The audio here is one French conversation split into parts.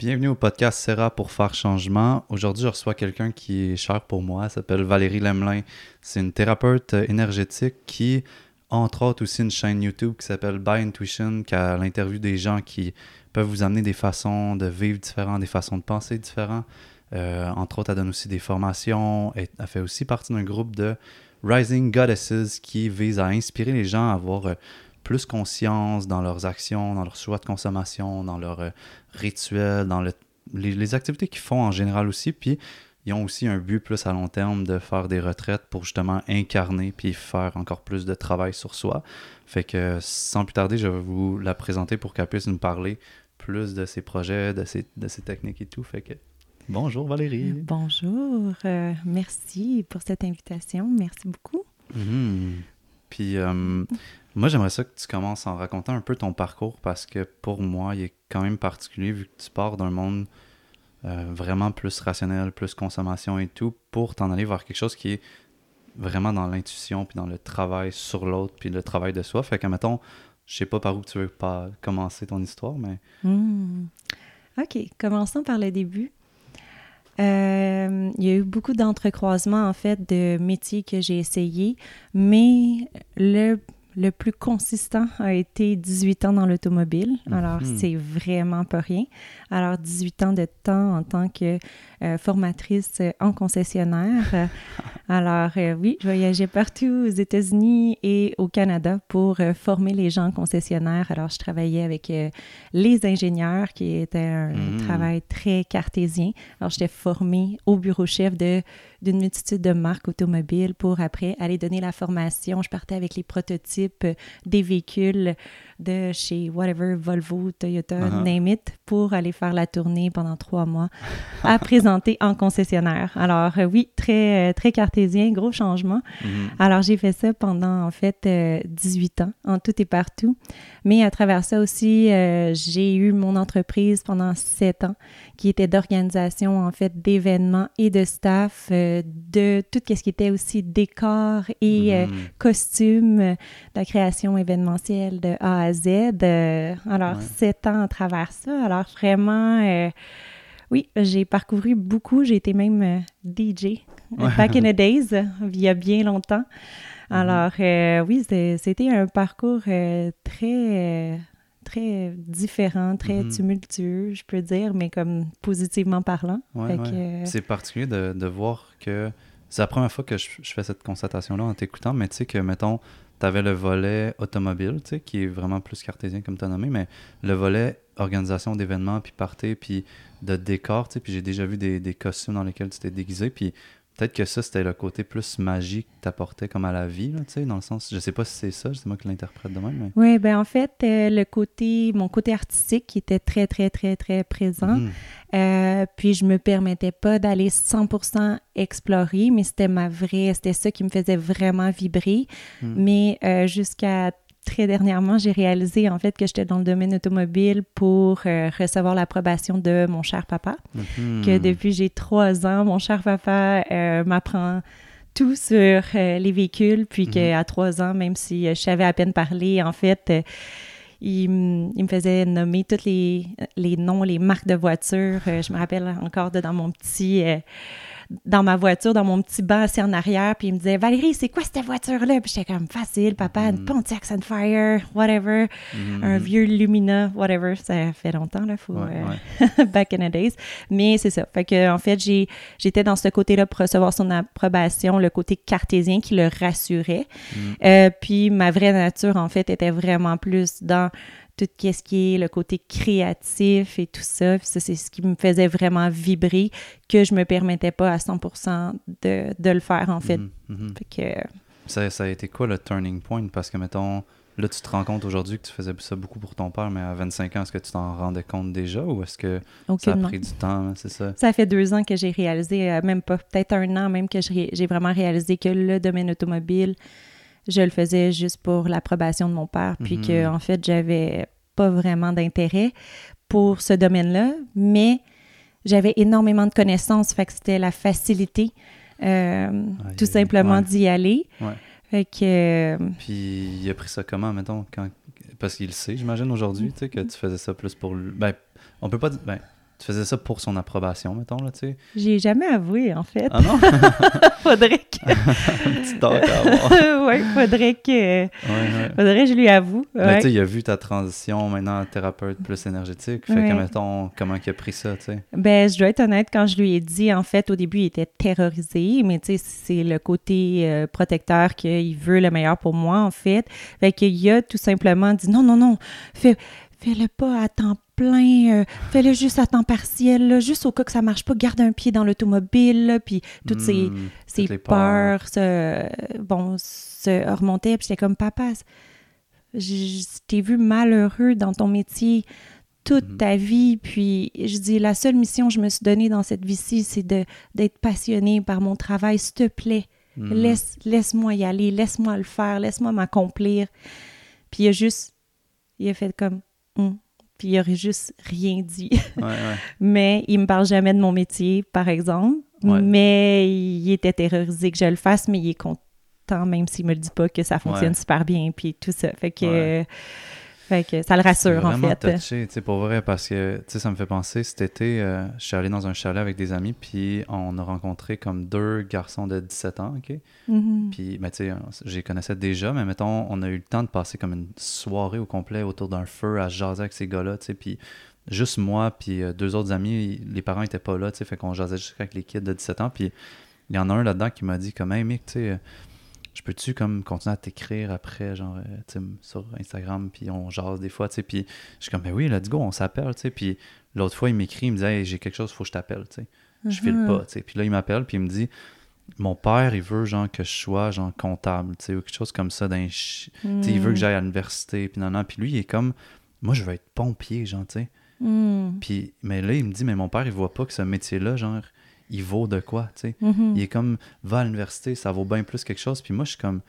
Bienvenue au podcast Serra pour faire changement. Aujourd'hui, je reçois quelqu'un qui est cher pour moi. Elle s'appelle Valérie Lemelin. C'est une thérapeute énergétique qui, entre autres, aussi une chaîne YouTube qui s'appelle By Intuition, qui a l'interview des gens qui peuvent vous amener des façons de vivre différentes, des façons de penser différentes. Euh, entre autres, elle donne aussi des formations. Elle, elle fait aussi partie d'un groupe de Rising Goddesses qui vise à inspirer les gens à avoir euh, plus conscience dans leurs actions, dans leurs choix de consommation, dans leurs euh, rituels, dans le, les, les activités qu'ils font en général aussi. Puis, ils ont aussi un but plus à long terme de faire des retraites pour justement incarner puis faire encore plus de travail sur soi. Fait que sans plus tarder, je vais vous la présenter pour qu'elle puisse nous parler plus de ses projets, de ses, de ses techniques et tout. Fait que bonjour Valérie. Bonjour, euh, merci pour cette invitation. Merci beaucoup. Mhm. Puis euh, moi, j'aimerais ça que tu commences en racontant un peu ton parcours parce que pour moi, il est quand même particulier vu que tu pars d'un monde euh, vraiment plus rationnel, plus consommation et tout, pour t'en aller vers quelque chose qui est vraiment dans l'intuition, puis dans le travail sur l'autre, puis le travail de soi. Fait que, mettons, je sais pas par où tu veux pas commencer ton histoire, mais... Hmm. OK, commençons par le début. Euh, il y a eu beaucoup d'entrecroisements, en fait, de métiers que j'ai essayés, mais le, le plus consistant a été 18 ans dans l'automobile. Alors, Mhm. c'est vraiment pas rien. Alors, 18 ans de temps en tant que formatrice en concessionnaire. Euh, Alors, euh, oui, je voyageais partout aux États-Unis et au Canada pour euh, former les gens concessionnaires. Alors, je travaillais avec euh, les ingénieurs, qui était un Mhm. travail très cartésien. Alors, j'étais formée au bureau chef de d'une multitude de marques automobiles pour après aller donner la formation. Je partais avec les prototypes euh, des véhicules de chez whatever, Volvo, Toyota, Uh-huh. name it, pour aller faire la tournée pendant trois mois à présenter en concessionnaire. Alors euh, oui, très, euh, très cartésien, gros changement. Mhm. Alors, j'ai fait ça pendant, en fait, euh, 18 ans, en tout et partout. Mais à travers ça aussi, euh, j'ai eu mon entreprise pendant 7 ans, qui était d'organisation, en fait, d'événements et de staff, euh, de tout ce qui était aussi décor et euh, Mhm. costumes, euh, de la création événementielle de A à Z. Euh, alors, Ouais. 7 ans à travers ça. Alors, vraiment... euh, oui, j'ai parcouru beaucoup. J'ai été même euh, DJ Ouais. back in the days, il y a bien longtemps. Mhm. Alors, euh, oui, c'était un parcours euh, très, euh, très différent, très Mhm. tumultueux, je peux dire, mais comme positivement parlant. Ouais, ouais. C'est particulier de, de voir que c'est la première fois que je, je fais cette constatation-là en t'écoutant, mais tu sais que, mettons, tu avais le volet automobile, qui est vraiment plus cartésien comme tu as nommé, mais le volet organisation d'événements, puis party, puis de décor, tu sais, puis j'ai déjà vu des, des costumes dans lesquels tu t'es déguisé, puis peut-être que ça, c'était le côté plus magique que t'apportais comme à la vie, tu sais, dans le sens, je sais pas si c'est ça, c'est moi qui l'interprète de même, mais... Oui, ben en fait, euh, le côté, mon côté artistique qui était très, très, très, très présent. Mhm. Euh, puis je me permettais pas d'aller 100% explorer, mais c'était ma vraie, c'était ça qui me faisait vraiment vibrer. Mhm. Mais euh, jusqu'à très dernièrement, j'ai réalisé en fait que j'étais dans le domaine automobile pour euh, recevoir l'approbation de mon cher papa. Mhm. Que depuis j'ai trois ans, mon cher papa euh, m'apprend tout sur euh, les véhicules, puis Mhm. qu'à trois ans, même si je savais à peine parler, en fait, il, me faisait nommer tous les, les noms, les marques de voitures. Je me rappelle encore de dans mon petit... dans ma voiture, dans mon petit banc assis en arrière, puis il me disait Valérie, c'est quoi cette voiture-là? Puis j'étais comme facile, papa, une Mhm. Pontiac Sunfire, whatever, Mhm. un vieux Lumina, whatever. Ça fait longtemps, là, faut. Ouais, euh, ouais. back in the days. Mais c'est ça. Fait que, en fait, j'ai, j'étais dans ce côté-là pour recevoir son approbation, le côté cartésien qui le rassurait. Mhm. Euh, puis ma vraie nature, en fait, était vraiment plus dans tout ce qui est le côté créatif et tout ça. Puis ça, c'est ce qui me faisait vraiment vibrer, que je me permettais pas à 100% de, de le faire, en fait. Fait que, Ça, ça a été quoi le turning point? Parce que, mettons, là, tu te rends compte aujourd'hui que tu faisais ça beaucoup pour ton père, mais à 25 ans, est-ce que tu t'en rendais compte déjà ou est-ce que ça a pris du temps? hein, C'est ça? Ça fait deux ans que j'ai réalisé, euh, même pas, peut-être un an même que j'ai vraiment réalisé que le domaine automobile, je le faisais juste pour l'approbation de mon père, puis Mhm. que en fait, j'avais pas vraiment d'intérêt pour ce domaine-là, mais j'avais énormément de connaissances, fait que c'était la facilité, euh, tout simplement ouais. d'y aller. Ouais. Fait que, euh, Puis il a pris ça comment, mettons, quand... Parce qu'il le sait, j'imagine, aujourd'hui, tu sais, que tu faisais ça plus pour... lui. Ben, on peut pas dire... Ben, tu faisais ça pour son approbation, mettons, là, tu sais. J'ai jamais avoué, en fait. Ah non? faudrait que... Petit tort à avoir. ouais, faudrait que... Ouais, ouais. Faudrait que je lui avoue. Mais tu sais, il a vu ta transition maintenant à thérapeute plus énergétique. Fait que, mettons, comment il a pris ça, tu sais? Ben, je dois être honnête, quand je lui ai dit, en fait, au début, il était terrorisé, mais tu sais, c'est le côté euh, protecteur qu'il veut le meilleur pour moi, en fait. Fait qu'il a tout simplement dit non, non, non, fais, fais-le pas à temps plein, euh, fais-le juste à temps partiel, là, juste au cas que ça marche pas, garde un pied dans l'automobile, puis toutes ces, Hmm, ces toutes peurs. peurs, se, bon, se remontaient, puis j'étais comme, papa, je t'ai vu malheureux dans ton métier toute Mhm. ta vie, puis je dis, la seule mission que je me suis donnée dans cette vie-ci, c'est de, d'être passionnée par mon travail, s'il te plaît, Hmm. laisse, laisse-moi y aller, laisse-moi le faire, laisse-moi m'accomplir. Puis il a juste, il a fait comme. Puis il aurait juste rien dit. Ouais, ouais. Mais il me parle jamais de mon métier, par exemple. Ouais. Mais il était terrorisé que je le fasse, mais il est content, même s'il me le dit pas, que ça fonctionne super bien, puis tout ça. Fait que. Fait que ça le rassure, en fait. touché, tu sais, pour vrai, parce que, tu sais, ça me fait penser, cet été, euh, je suis allé dans un chalet avec des amis, puis on a rencontré comme deux garçons de 17 ans, OK? Mhm. Puis, ben, tu sais, je les connaissais déjà, mais mettons, on a eu le temps de passer comme une soirée au complet autour d'un feu à jaser avec ces gars-là, tu sais, puis juste moi, puis euh, deux autres amis, les parents étaient pas là, tu sais, fait qu'on jasait juste avec les kids de 17 ans, puis il y en a un là-dedans qui m'a dit comme, hey, Mick, tu sais, je peux-tu comme continuer à t'écrire après, genre, euh, sur Instagram, puis on jase des fois, tu sais, puis je suis comme, ben oui, let's go, on s'appelle, tu sais, puis l'autre fois, il m'écrit, il me dit, hey, j'ai quelque chose, faut que je t'appelle, tu sais je file Mhm. pas, tu sais. Puis là, il m'appelle, puis il me dit, mon père, il veut, genre, que je sois, genre, comptable, tu sais, ou quelque chose comme ça, d'un chi- tu sais, il veut que j'aille à l'université, puis non, non. Puis lui, il est comme, moi, je veux être pompier, genre, tu sais. Mhm. Puis, mais là, il me dit, mais mon père, il voit pas que ce métier-là, genre, il vaut de quoi, tu sais. Mhm. Il est comme, va à l'université, ça vaut bien plus quelque chose. Puis moi, je suis comme,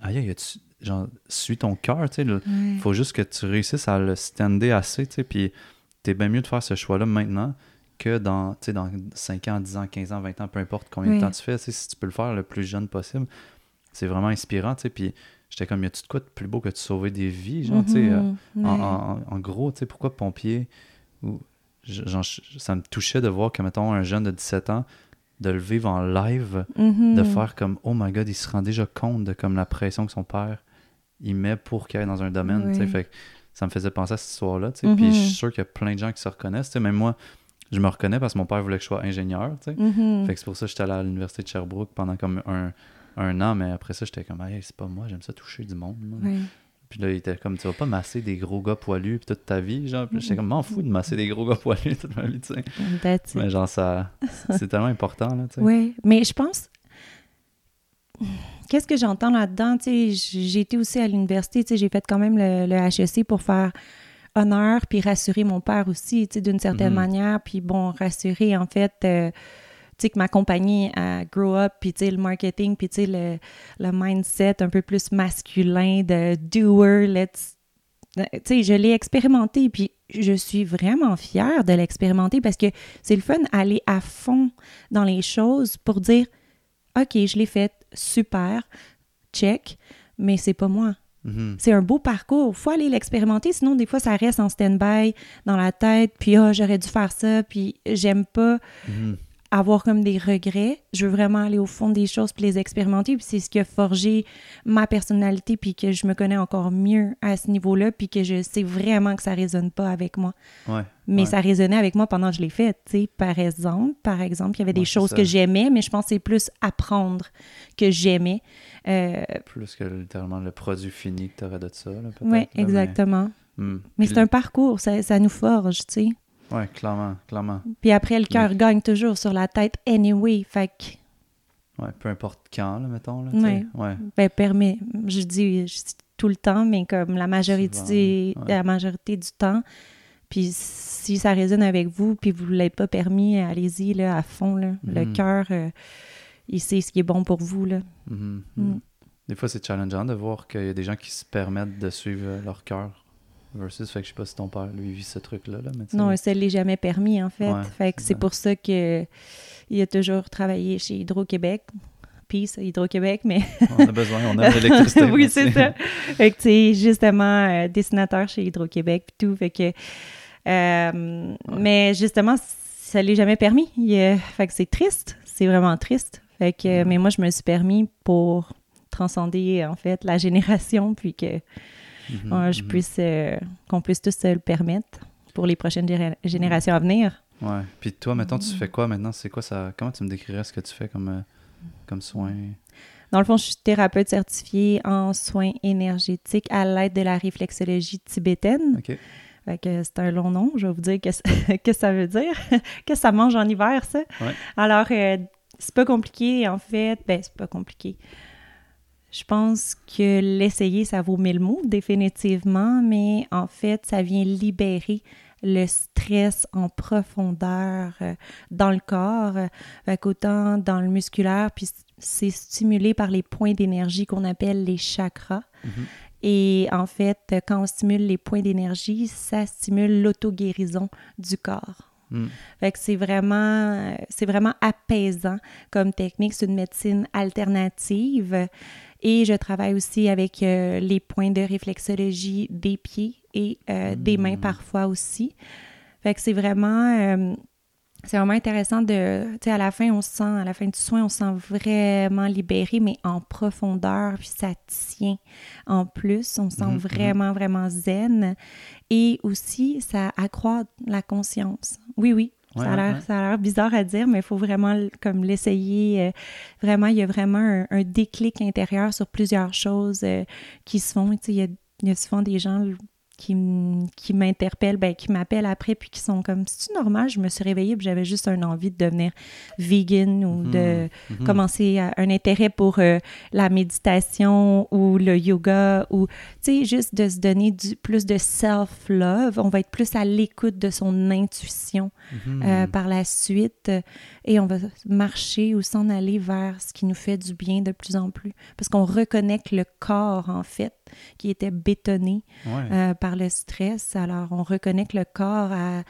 aïe, genre, suis ton cœur, tu sais. Ouais. faut juste que tu réussisses à le stander assez, tu sais. Puis t'es bien mieux de faire ce choix-là maintenant que dans, tu sais, dans 5 ans, 10 ans, 15 ans, 20 ans, peu importe combien Oui. de temps tu fais, tu sais, si tu peux le faire le plus jeune possible, c'est vraiment inspirant, tu sais. Puis j'étais comme, y a-tu de quoi de plus beau que de sauver des vies, genre, tu sais. euh, Mhm. en, Ouais. en- en gros, tu sais, pourquoi pompier ou, genre, ça me touchait de voir que, mettons, un jeune de 17 ans, de le vivre en live, Mhm. de faire comme, oh my god, il se rend déjà compte de comme la pression que son père, il met pour qu'il aille dans un domaine. Oui. Fait que ça me faisait penser à cette histoire-là, tu sais. Puis Mhm. je suis sûr qu'il y a plein de gens qui se reconnaissent, tu sais. Même moi, je me reconnais parce que mon père voulait que je sois ingénieur, tu sais. Mhm. Fait que c'est pour ça que j'étais allé à l'université de Sherbrooke pendant comme un, un an, mais après ça, j'étais comme, hey, c'est pas moi, j'aime ça toucher du monde. moi. Puis là, il était comme, tu vas pas masser des gros gars poilus toute ta vie, genre. Puis j'étais comme, m'en fous de masser des gros gars poilus toute ma vie, tu sais. Mais genre, ça, c'est tellement important, là, tu sais. Oui, mais je pense. Qu'est-ce que j'entends là-dedans? Tu sais, j'ai été aussi à l'université, tu sais, j'ai fait quand même le, le HEC pour faire honneur puis rassurer mon père aussi, tu sais, d'une certaine Mhm. manière. Puis bon, rassurer en fait, euh, sais, que ma compagnie à grow up, puis tu sais, le marketing, puis tu sais, le, le mindset un peu plus masculin de doer, let's. Tu sais, je l'ai expérimenté, puis je suis vraiment fière de l'expérimenter parce que c'est le fun aller à fond dans les choses pour dire OK, je l'ai fait, super, check, mais c'est pas moi. Mhm. C'est un beau parcours. faut aller l'expérimenter, sinon des fois ça reste en stand-by dans la tête, puis ah, j'aurais dû faire ça, puis j'aime pas Mhm. Avoir comme des regrets. Je veux vraiment aller au fond des choses puis les expérimenter, puis c'est ce qui a forgé ma personnalité puis que je me connais encore mieux à ce niveau-là puis que je sais vraiment que ça résonne pas avec moi. Ouais. Mais ouais. ça résonnait avec moi pendant que je l'ai fait, tu sais. Par exemple, par exemple, il y avait des Ouais, choses ça. que j'aimais, mais je pense que c'est plus apprendre que j'aimais. Euh, Plus que littéralement le produit fini que tu aurais de ça, oui, mais- exactement. Hmm. Mais c'est un parcours, ça, ça nous forge, tu sais. Ouais, clairement, clairement. Puis après, le cœur gagne toujours sur la tête anyway. Fait que, Ouais, peu importe quand, là, mettons, là. Ouais. Ouais. ben, permet, je dis, je dis tout le temps, mais comme la majorité, Souvent, ouais. la majorité du temps. Puis si ça résonne avec vous, puis vous ne l'avez pas permis, allez-y, là, à fond, là. Le Mhm. cœur, euh, il sait ce qui est bon pour vous, là. Mhm, Mm. mhm. Des fois, c'est challengeant de voir qu'il y a des gens qui se permettent de suivre leur cœur. Versus, fait que je sais pas si ton père, lui, vit ce truc-là, là, Non, ça ne l'est jamais permis, en fait. Ouais, fait que c'est pour ça que il a toujours travaillé chez Hydro-Québec. Peace, Hydro-Québec, mais on a besoin, on a de l'électricité. oui, c'est ça. Fait que, tu sais, justement, euh, dessinateur chez Hydro-Québec, puis tout. Fait que, Euh, mais justement, ça l'est jamais permis. fait que c'est triste. C'est vraiment triste. Fait que, mais moi, je me suis permis pour transcender, en fait, la génération, puis que mhm, je mhm. puisse, qu'on puisse tous se le permettre pour les prochaines générations à venir. Ouais. Puis toi, maintenant, tu fais quoi maintenant? C'est quoi ça? Comment tu me décrirais ce que tu fais comme, comme soin? Dans le fond, je suis thérapeute certifiée en soins énergétiques à l'aide de la réflexologie tibétaine. OK. c'est un long nom, je vais vous dire qu'est-ce que ça veut dire. que ça mange en hiver, ça. Ouais. Alors, euh, c'est pas compliqué, en fait. Ben, c'est pas compliqué. Je pense que l'essayer, ça vaut mille mots, définitivement, mais en fait, ça vient libérer le stress en profondeur euh, dans le corps, euh, autant dans le musculaire, puis c'est stimulé par les points d'énergie qu'on appelle les chakras. Mhm. Et en fait, quand on stimule les points d'énergie, ça stimule l'auto-guérison du corps. Mm. Fait que c'est vraiment, c'est vraiment apaisant comme technique. C'est une médecine alternative. Et je travaille aussi avec euh, les points de réflexologie des pieds et euh, des mains mm. parfois aussi. Fait que c'est vraiment euh, c'est vraiment intéressant de, tu sais, à la fin, on se sent, à la fin du soin, on se sent vraiment libéré, mais en profondeur, puis ça tient en plus, on se sent mhm, mhm. vraiment, vraiment zen. Et aussi, ça accroît la conscience. Oui, oui, ça, a l'air, bizarre à dire, mais il faut vraiment comme l'essayer. Euh, vraiment, il y a vraiment un, déclic intérieur sur plusieurs choses euh, qui se font. Il y, a, il y a souvent des gens qui, qui m'interpellent, ben, qui m'appellent après, puis qui sont comme, c'est-tu normal? Je me suis réveillée, puis j'avais juste un envie de devenir vegan ou mhm. de mhm. commencer un intérêt pour euh, la méditation ou le yoga ou, tu sais, juste de se donner du, plus de self-love. On va être plus à l'écoute de son intuition mhm. euh, par la suite et on va marcher ou s'en aller vers ce qui nous fait du bien de plus en plus parce qu'on reconnecte le corps, en fait, qui était bétonné euh, par le stress. Alors, on reconnecte le corps à,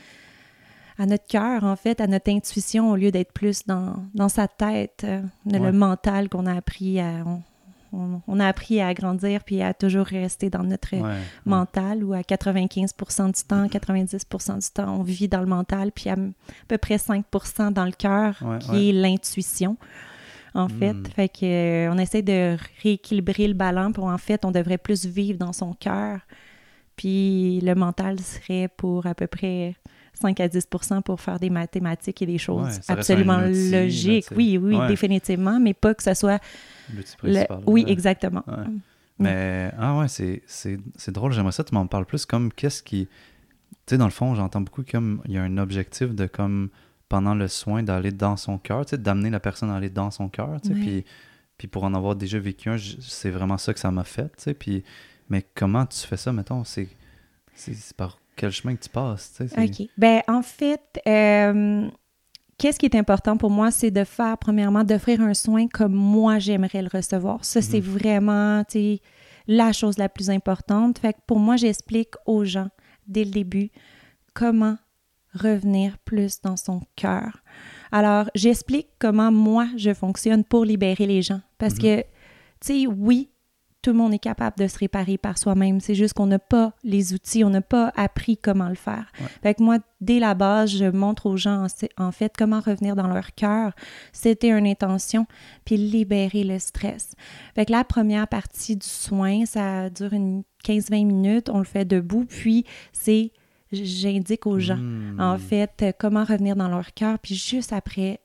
à notre cœur, en fait, à notre intuition, au lieu d'être plus dans, dans sa tête, euh, le mental qu'on a appris à... On, a appris à grandir puis à toujours rester dans notre mental ou à 95 du temps, 90 du temps, on vit dans le mental puis à, peu près 5 dans le cœur qui est l'intuition en fait. Hmm. Fait que euh, on essaie de rééquilibrer le ballon pour en fait, on devrait plus vivre dans son cœur. Puis le mental serait pour à peu près 5 à 10% pour faire des mathématiques et des choses absolument logiques. oui, oui, définitivement, mais pas que ce soit. Le... Oui, exactement. Mm. Mais, ah ouais, c'est drôle, j'aimerais ça, tu m'en parles plus comme qu'est-ce qui. Tu sais, dans le fond, j'entends beaucoup comme il y a un objectif de comme pendant le soin d'aller dans son cœur, tu sais, d'amener la personne à aller dans son cœur, tu sais, puis, puis pour en avoir déjà vécu un, c'est vraiment ça que ça m'a fait, tu sais, puis, mais comment tu fais ça, mettons, c'est, c'est par quel chemin que tu passes, tu sais? OK. Ben, en fait, euh, qu'est-ce qui est important pour moi, c'est de faire, premièrement, d'offrir un soin comme moi, j'aimerais le recevoir. Ça, c'est mhm. vraiment, la chose la plus importante. Fait que pour moi, j'explique aux gens, dès le début, comment revenir plus dans son cœur. Alors, j'explique comment moi, je fonctionne pour libérer les gens. Parce mhm. que, tu sais, oui, tout le monde est capable de se réparer par soi-même. C'est juste qu'on n'a pas les outils, on n'a pas appris comment le faire. Fait que moi, dès la base, je montre aux gens, en fait, comment revenir dans leur cœur. C'était une intention, puis libérer le stress. Fait que la première partie du soin, ça dure une 15-20 minutes. On le fait debout, puis c'est j'indique aux gens, en hmm. fait, comment revenir dans leur cœur. Puis juste après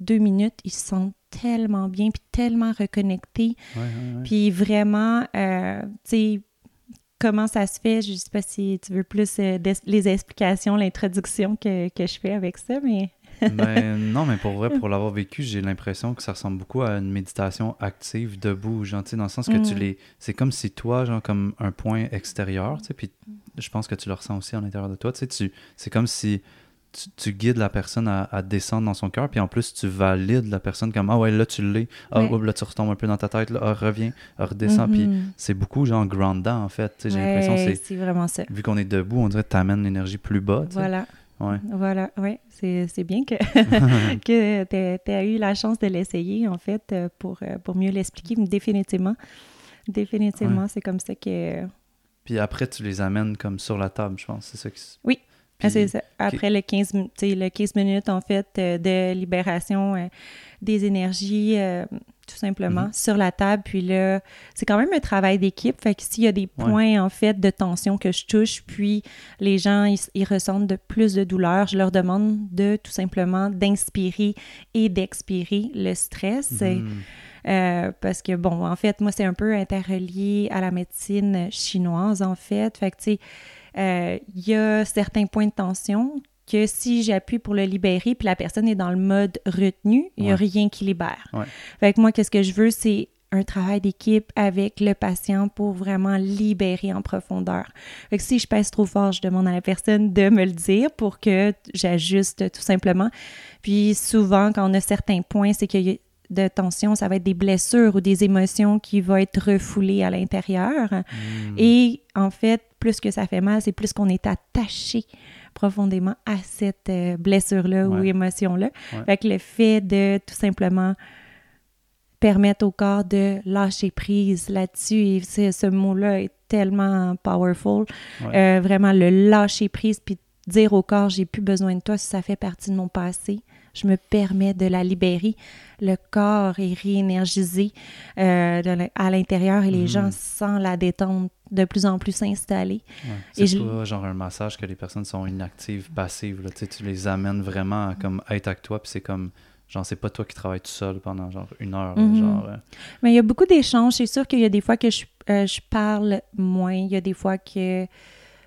deux minutes, ils se sentent tellement bien, puis tellement reconnectés. Puis vraiment, euh, tu sais, comment ça se fait, je sais pas si tu veux plus euh, les explications, l'introduction que, que, je fais avec ça, mais... ben, non, mais pour vrai, pour l'avoir vécu, j'ai l'impression que ça ressemble beaucoup à une méditation active, debout, genre, dans le sens que tu mm. les... C'est comme si toi, genre, comme un point extérieur, tu sais, puis je pense que tu le ressens aussi à l'intérieur de toi, tu sais, tu... c'est comme si tu, guides la personne à, descendre dans son cœur, puis en plus, tu valides la personne comme Ah ouais, là, tu l'es. Ah, là, tu retombes un peu dans ta tête. Là, ah, reviens, ah, redescends. Puis mm-hmm. c'est beaucoup, genre, grandant, en fait. J'ai l'impression c'est. C'est vraiment ça. Vu qu'on est debout, on dirait que tu amènes l'énergie plus bas. Voilà. Ouais. Voilà, oui. C'est bien que, que tu aies eu la chance de l'essayer, en fait, euh, pour, euh, pour mieux l'expliquer. Définitivement. Définitivement, c'est comme ça que. Puis après, tu les amènes comme sur la table, je pense. C'est ça qui. Oui. Ah, c'est ça. Après le 15, le 15 minutes, en fait, euh, de libération euh, des énergies, euh, tout simplement, Mhm. sur la table. Puis là, c'est quand même un travail d'équipe. Fait que s'il y a des points, en fait, de tension que je touche, puis les gens, ils, ils ressentent de plus de douleur, je leur demande de, tout simplement, d'inspirer et d'expirer le stress. Mhm. Euh, parce que, bon, en fait, moi, c'est un peu interrelié à la médecine chinoise, en fait. Fait que, tu sais, euh, il y a certains points de tension que si j'appuie pour le libérer, puis la personne est dans le mode retenu, il n'y a Ouais. rien qui libère. Ouais. Fait que moi, qu'est-ce que je veux, c'est un travail d'équipe avec le patient pour vraiment libérer en profondeur. Fait que si je pèse trop fort, je demande à la personne de me le dire pour que j'ajuste tout simplement. Puis souvent, quand on a certains points, c'est qu'il y a de tension, ça va être des blessures ou des émotions qui vont être refoulées à l'intérieur. Mhm. Et en fait, plus que ça fait mal, c'est plus qu'on est attaché profondément à cette euh, blessure-là ou émotion-là. Ouais. Fait que le fait de tout simplement permettre au corps de lâcher prise là-dessus, ce mot-là est tellement powerful, Ouais. Euh, vraiment le lâcher prise, puis dire au corps, j'ai plus besoin de toi ça fait partie de mon passé. Je me permets de la libérer. Le corps est réénergisé euh, de à l'intérieur et les Mhm. gens sentent la détente de plus en plus s'installer. Ouais. C'est je- pas genre un massage que les personnes sont inactives, passives. Là. Tu sais, tu les amènes vraiment à comme être avec toi, puis c'est comme, genre, c'est pas toi qui travailles tout seul pendant genre une heure. Mhm. genre, euh, Mais il y a beaucoup d'échanges. C'est sûr qu'il y a des fois que je, euh, je parle moins. Il y a des fois que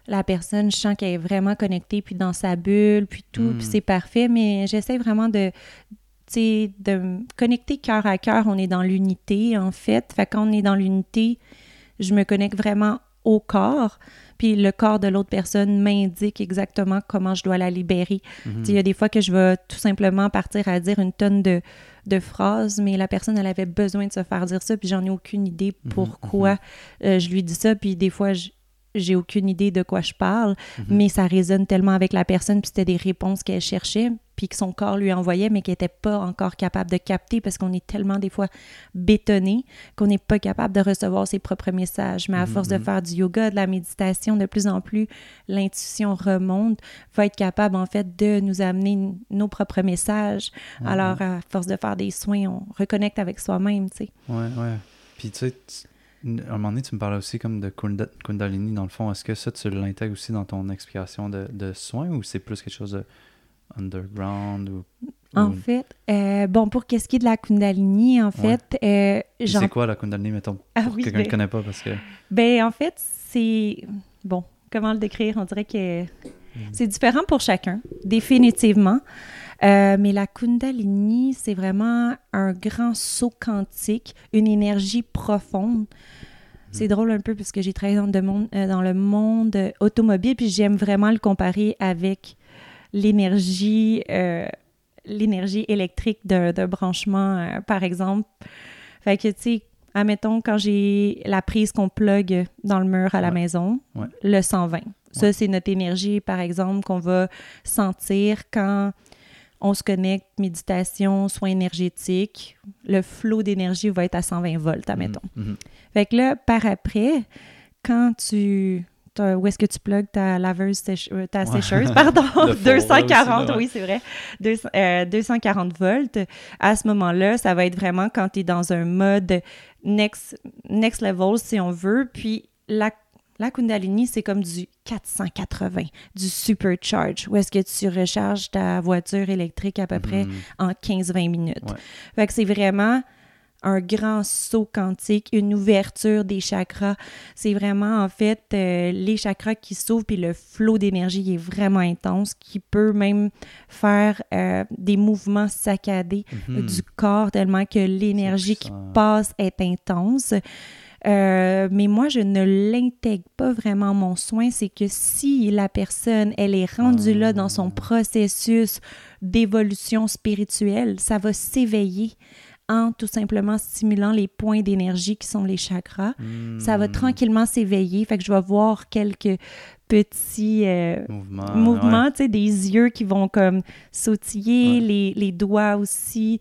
la personne, je sens qu'elle est vraiment connectée, puis dans sa bulle, puis tout, Mm. puis c'est parfait. Mais j'essaie vraiment de, de connecter cœur à cœur. On est dans l'unité, en fait. Fait quand on est dans l'unité, je me connecte vraiment au corps. Puis le corps de l'autre personne m'indique exactement comment je dois la libérer. mhm. Il y a des fois que je vais tout simplement partir à dire une tonne de, de phrases, mais la personne, elle avait besoin de se faire dire ça, puis j'en ai aucune idée Mhm, pourquoi euh, je lui dis ça, puis des fois, je- j'ai aucune idée de quoi je parle, Mhm. mais ça résonne tellement avec la personne, puis c'était des réponses qu'elle cherchait, puis que son corps lui envoyait, mais qu'elle n'était pas encore capable de capter parce qu'on est tellement des fois bétonné qu'on n'est pas capable de recevoir ses propres messages. Mais à Mhm, force de mhm. faire du yoga, de la méditation, de plus en plus, l'intuition remonte, va être capable en fait de nous amener nos propres messages. Alors, à force de faire des soins, on reconnecte avec soi-même, tu sais. Ouais, ouais. Puis tu sais, tu- à un moment donné, tu me parlais aussi comme de Kunda- Kundalini, dans le fond. Est-ce que ça, tu l'intègres aussi dans ton explication de, de soins ou c'est plus quelque chose de underground ou... En fait, euh, bon, pour qu'est-ce qui est de la Kundalini, en Ouais. fait, euh, C'est quoi la Kundalini, mettons, Ah pour oui, quelqu'un qui ben- ne connaît pas parce que... Ben, en fait, c'est. Bon, comment le décrire? On dirait que c'est différent pour chacun, définitivement. Euh, mais la Kundalini, c'est vraiment un grand saut quantique, une énergie profonde. C'est drôle un peu parce que j'ai travaillé dans le monde, euh, dans le monde automobile, puis j'aime vraiment le comparer avec l'énergie euh, l'énergie électrique d'un branchement, euh, par exemple. Fait que, tu sais, admettons, quand j'ai la prise qu'on plug dans le mur à la Ouais. maison, Ouais. le 120. Ça, c'est notre énergie, par exemple, qu'on va sentir quand on se connecte, méditation, soins énergétiques. Le flot d'énergie va être à 120 volts, admettons. Mhm, mhm. Fait que là, par après, quand tu. Où est-ce que tu plugues ta laveuse, euh, ta Ouais. sécheuse, pardon, Le four, là, aussi, 240, là, ouais. oui, c'est vrai, Deux- euh, 240 volts. À ce moment-là, ça va être vraiment quand tu es dans un mode next, next level, si on veut. Puis la, la Kundalini, c'est comme du 480, du supercharge, où est-ce que tu recharges ta voiture électrique à peu près Mhm. en 15-20 minutes. Ouais. Fait que c'est vraiment un grand saut quantique, une ouverture des chakras. C'est vraiment, en fait, euh, les chakras qui s'ouvrent, puis le flot d'énergie est vraiment intense, qui peut même faire euh, des mouvements saccadés Mhm. du corps, tellement que l'énergie qui passe est intense. Euh, mais moi, je ne l'intègre pas vraiment mon soin. C'est que si la personne, elle est rendue là dans son Ah. processus d'évolution spirituelle, ça va s'éveiller en tout simplement stimulant les points d'énergie qui sont les chakras. Ça va Hmm. tranquillement s'éveiller. Fait que je vais voir quelques petits euh, Mouvement. mouvements, tu sais, des yeux qui vont comme sautiller, Ouais. les, les doigts aussi.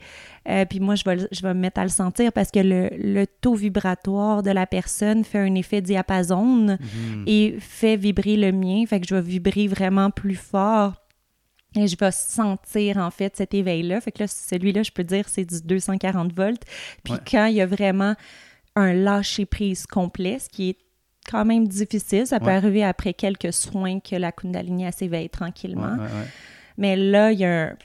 Euh, puis moi, je vais, je vais me mettre à le sentir parce que le, le taux vibratoire de la personne fait un effet diapason Mhm. et fait vibrer le mien. Fait que je vais vibrer vraiment plus fort. Et je vais sentir, en fait, cet éveil-là. Fait que là, celui-là, je peux dire, c'est du 240 volts. Puis Ouais. quand il y a vraiment un lâcher-prise complet, ce qui est quand même difficile, ça peut Ouais. arriver après quelques soins que la Kundalini, s'éveille tranquillement. Ouais. Mais là, il y a un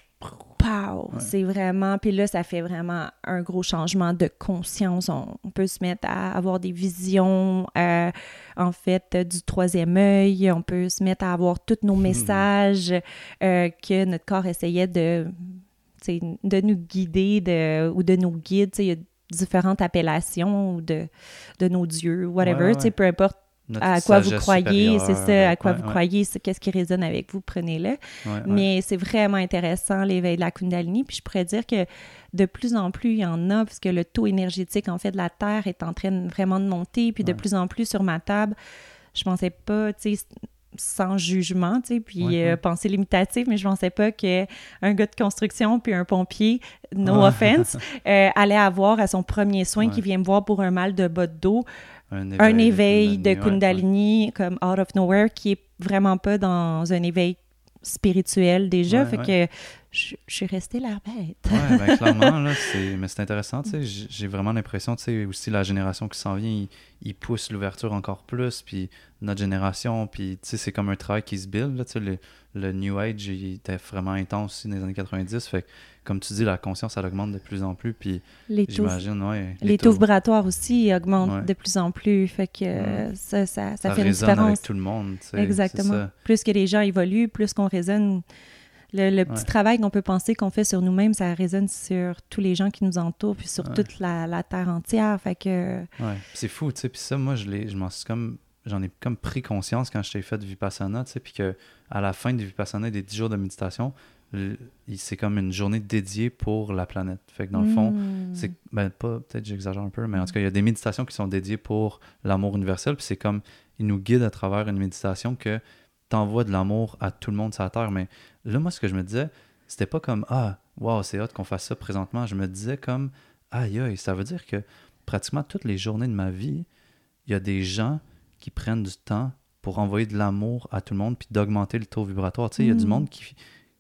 pow! Ouais. C'est vraiment... Puis là, ça fait vraiment un gros changement de conscience. On, on peut se mettre à avoir des visions, euh, en fait, du troisième œil. On peut se mettre à avoir tous nos messages euh, que notre corps essayait de, de nous guider de, ou de nos guides. Il y a différentes appellations de, de nos dieux, whatever. Ouais, ouais. Peu importe à quoi vous croyez, c'est ça, à quoi ouais, vous ouais, croyez, c'est qu'est-ce qui résonne avec vous, prenez-le. ouais. Mais c'est vraiment intéressant, l'éveil de la Kundalini. Puis je pourrais dire que de plus en plus, il y en a, parce que le taux énergétique, en fait, de la Terre est en train vraiment de monter. Puis de plus en plus sur ma table, je pensais pas, tu sais, sans jugement, tu sais, puis Ouais, euh, ouais. pensée limitative, mais je pensais pas qu'un gars de construction puis un pompier, no offense, euh, allait avoir à son premier soin qui vient me voir pour un mal de bas de dos, Un un éveil de ouais. Kundalini comme out of nowhere qui est vraiment pas dans un éveil spirituel déjà. Ouais, fait ouais. que je, je suis restée la bête. Ouais, ben clairement, là, mais c'est intéressant, tu sais, j'ai- vraiment l'impression, tu sais, aussi la génération qui s'en vient, il poussent l'ouverture encore plus, puis notre génération, puis tu sais, c'est comme un travail qui se build, là, tu sais, le, le New Age, il était vraiment intense aussi dans les années 90, fait que, comme tu dis, la conscience, elle augmente de plus en plus, puis Les taux, j'imagine, ouais, les taux vibratoires aussi augmentent Ouais. de plus en plus. Fait que euh, ça, ça, ça, ça fait une différence. avec tout le monde, tu sais, c'est Exactement. Plus que les gens évoluent, plus qu'on résonne. Le, le petit Ouais. travail qu'on peut penser qu'on fait sur nous-mêmes, ça résonne sur tous les gens qui nous entourent, puis sur Ouais. toute la, la terre entière. Fait que Ouais, c'est fou, tu sais. Puis ça, moi, je l'ai, je m'en suis comme, j'en ai comme pris conscience quand je t'ai fait du vipassana, tu sais. Puis que à la fin du vipassana et des 10 jours de méditation, c'est comme une journée dédiée pour la planète. Fait que dans le fond, Mm. c'est ben pas, peut-être j'exagère un peu, mais en tout cas, il y a des méditations qui sont dédiées pour l'amour universel. Puis c'est comme, il nous guide à travers une méditation que t'envoies de l'amour à tout le monde sur la terre. Mais là, moi, ce que je me disais, c'était pas comme, ah, wow, c'est hot qu'on fasse ça présentement. Je me disais comme, aïe, aïe, ça veut dire que pratiquement toutes les journées de ma vie, il y a des gens qui prennent du temps pour envoyer de l'amour à tout le monde puis d'augmenter le taux vibratoire. Tu sais, il y a du Mm. monde qui,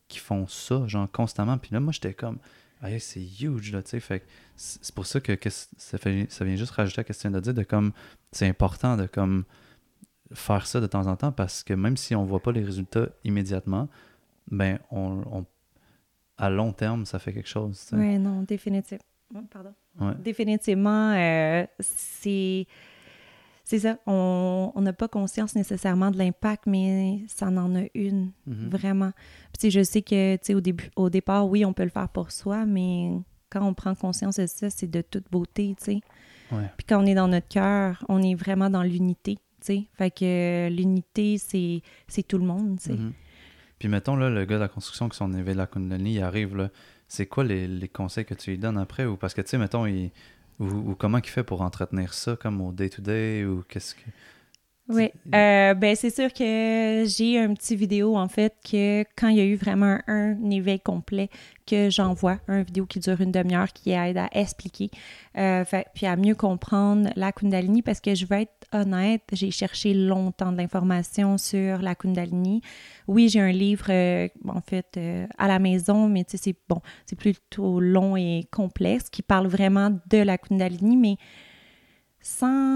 qui font ça, genre, constamment. Puis là, moi, j'étais comme, aïe, c'est huge, là, tu sais. Fait c'est pour ça que, que ça, fait, ça vient juste rajouter à ce que tu viens de dire, de comme, c'est important de comme faire ça de temps en temps parce que même si on voit pas les résultats immédiatement, ben, on, on- à long terme, ça fait quelque chose. Oui, non, définitivement. Pardon. Ouais. Définitivement, euh, c'est. C'est ça. On n'a pas conscience nécessairement de l'impact, mais ça en a une, Mhm. vraiment. Puis, je sais que, tu sais, au, début, au départ, oui, on peut le faire pour soi, mais quand on prend conscience de ça, c'est de toute beauté, tu sais. Ouais. Puis quand on est dans notre cœur, on est vraiment dans l'unité, Fait que euh, l'unité, c'est tout le monde. Mhm. Puis mettons, là, le gars de la construction qui son éveil de la Kundalini, il arrive, là, c'est quoi les, les conseils que tu lui donnes après? Ou parce que, tu sais, mettons, il, ou, ou comment il fait pour entretenir ça, comme au day-to-day, ou qu'est-ce que... Oui, euh, ben c'est sûr que j'ai un petit vidéo en fait que quand il y a eu vraiment un, un éveil complet que j'envoie, un vidéo qui dure une demi-heure qui aide à expliquer, euh, fait- puis à mieux comprendre la Kundalini parce que je vais être honnête, j'ai cherché longtemps de l'information sur la Kundalini. Oui, j'ai un livre euh, en fait euh, à la maison, mais tu sais c'est bon, c'est plutôt long et complexe qui parle vraiment de la Kundalini, mais sans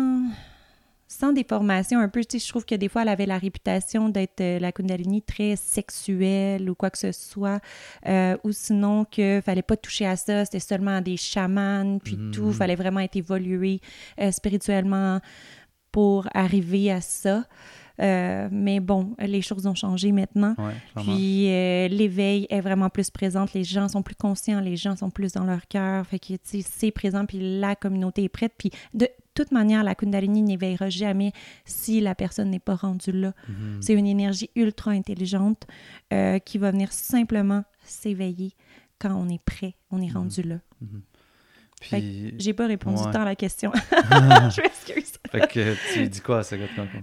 sans des formations un peu, tu sais, je trouve que des fois, elle avait la réputation d'être euh, la Kundalini très sexuelle ou quoi que ce soit, euh, ou sinon que fallait pas toucher à ça, c'était seulement des chamans, puis Mhm. tout, fallait vraiment être évolué euh, spirituellement pour arriver à ça. Euh, mais bon, les choses ont changé maintenant. Ouais. Puis euh, l'éveil est vraiment plus présente, les gens sont plus conscients, les gens sont plus dans leur cœur, fait que c'est présent, puis la communauté est prête, puis de toute manière, la Kundalini n'éveillera jamais si la personne n'est pas rendue là. Mhm. C'est une énergie ultra intelligente euh, qui va venir simplement s'éveiller quand on est prêt, on est Mhm. rendu là. Mhm. Puis, J'ai pas répondu Ouais. tant à la question. je m'excuse. fait que tu dis quoi à ce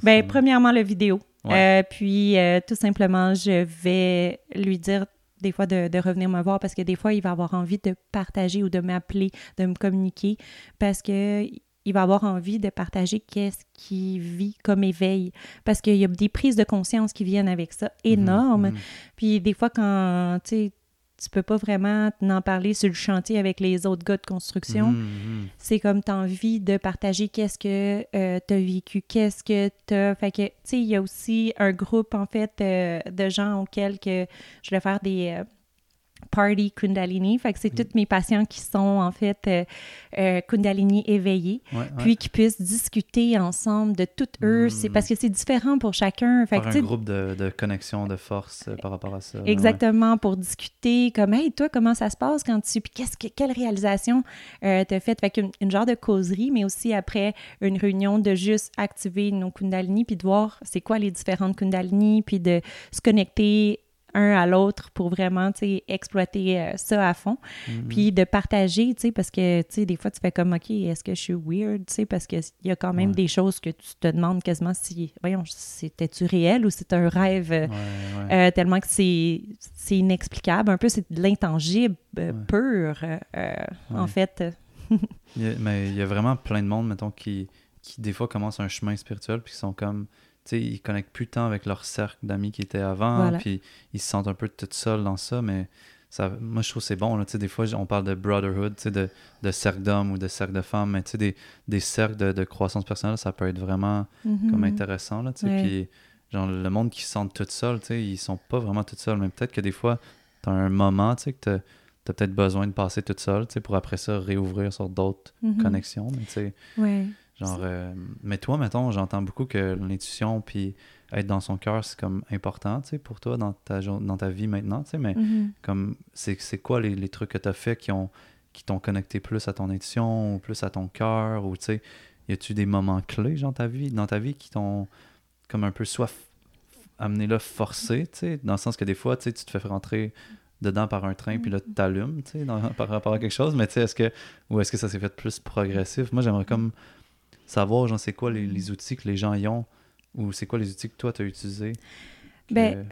Ben, premièrement, le vidéo. Ouais. Euh, puis, euh, tout simplement, je vais lui dire des fois de, de revenir me voir parce que des fois, il va avoir envie de partager ou de m'appeler, de me communiquer parce que il va avoir envie de partager qu'est-ce qu'il vit comme éveil. Parce qu'il y a des prises de conscience qui viennent avec ça énormes. Mhm. Puis des fois, quand tu tu peux pas vraiment en parler sur le chantier avec les autres gars de construction, Mhm. c'est comme tu as envie de partager qu'est-ce que tu as vécu, qu'est-ce que tu as. Fait que, tu sais, il y a aussi un groupe, en fait, euh, de gens auxquels que je vais faire des euh, party Kundalini. Fait que c'est tous mes patients qui sont, en fait, euh, euh, Kundalini éveillés, Ouais, ouais. puis qui puissent discuter ensemble de toutes eux. C'est Mm. parce que c'est différent pour chacun. Fait Faire que, un groupe de, de connexion, de force euh, par rapport à ça. ouais. Exactement, pour discuter comme Hey, toi, comment ça se passe quand tu. Puis qu'est-ce que, quelle réalisation t'as faite? Fait qu'une une genre de causerie, mais aussi après une réunion de juste activer nos Kundalini, puis de voir c'est quoi les différentes Kundalini, puis de se connecter un à l'autre pour vraiment, tu sais, exploiter euh, ça à fond. Mhm. Puis de partager, tu sais, parce que, tu sais, des fois, tu fais comme, OK, est-ce que je suis weird, tu sais, parce qu'il y a quand même Ouais. des choses que tu te demandes quasiment si, voyons, c'était-tu réel ou c'est un rêve euh, Ouais, ouais. euh, tellement que c'est c'est inexplicable. Un peu, c'est de l'intangible euh, pur, en fait. Il y a- mais il y a vraiment plein de monde, mettons, qui, qui des fois commencent un chemin spirituel, puis qui sont comme, tu sais, ils connectent plus tant avec leur cercle d'amis qui étaient avant, Voilà. puis ils se sentent un peu tout seuls dans ça, mais ça, moi, je trouve que c'est bon, là, tu des fois, on parle de brotherhood, tu de, de cercle d'hommes ou de cercle de femmes, mais tu des, des cercles de, de croissance personnelle, ça peut être vraiment comme Mhm. intéressant, là, tu Ouais. puis genre, le monde qui se sent tout seul, tu ils sont pas vraiment tout seuls, mais peut-être que des fois, t'as un moment, tu que t'as as, peut-être besoin de passer tout seul, tu sais, pour après ça réouvrir sur d'autres Mhm. connexions, mais tu Ouais. Genre, euh, mais toi, mettons, j'entends beaucoup que l'intuition, puis être dans son cœur, c'est comme important, tu sais, pour toi, dans ta, dans ta vie maintenant, tu sais, mais Mhm. comme, c'est quoi les, les trucs que t'as fait qui ont qui t'ont connecté plus à ton intuition ou plus à ton cœur ou tu sais y a-tu des moments clés genre ta vie dans ta vie qui t'ont comme un peu soit amené là forcé tu sais dans le sens que des fois tu sais tu te fais rentrer dedans par un train puis là tu t'allumes tu sais dans- par rapport à quelque chose mais tu sais est-ce que ou est-ce que ça s'est fait plus progressif? Moi j'aimerais comme savoir genre c'est quoi les, les outils que les gens y ont ou c'est quoi les outils que toi tu as utilisés que- Ben,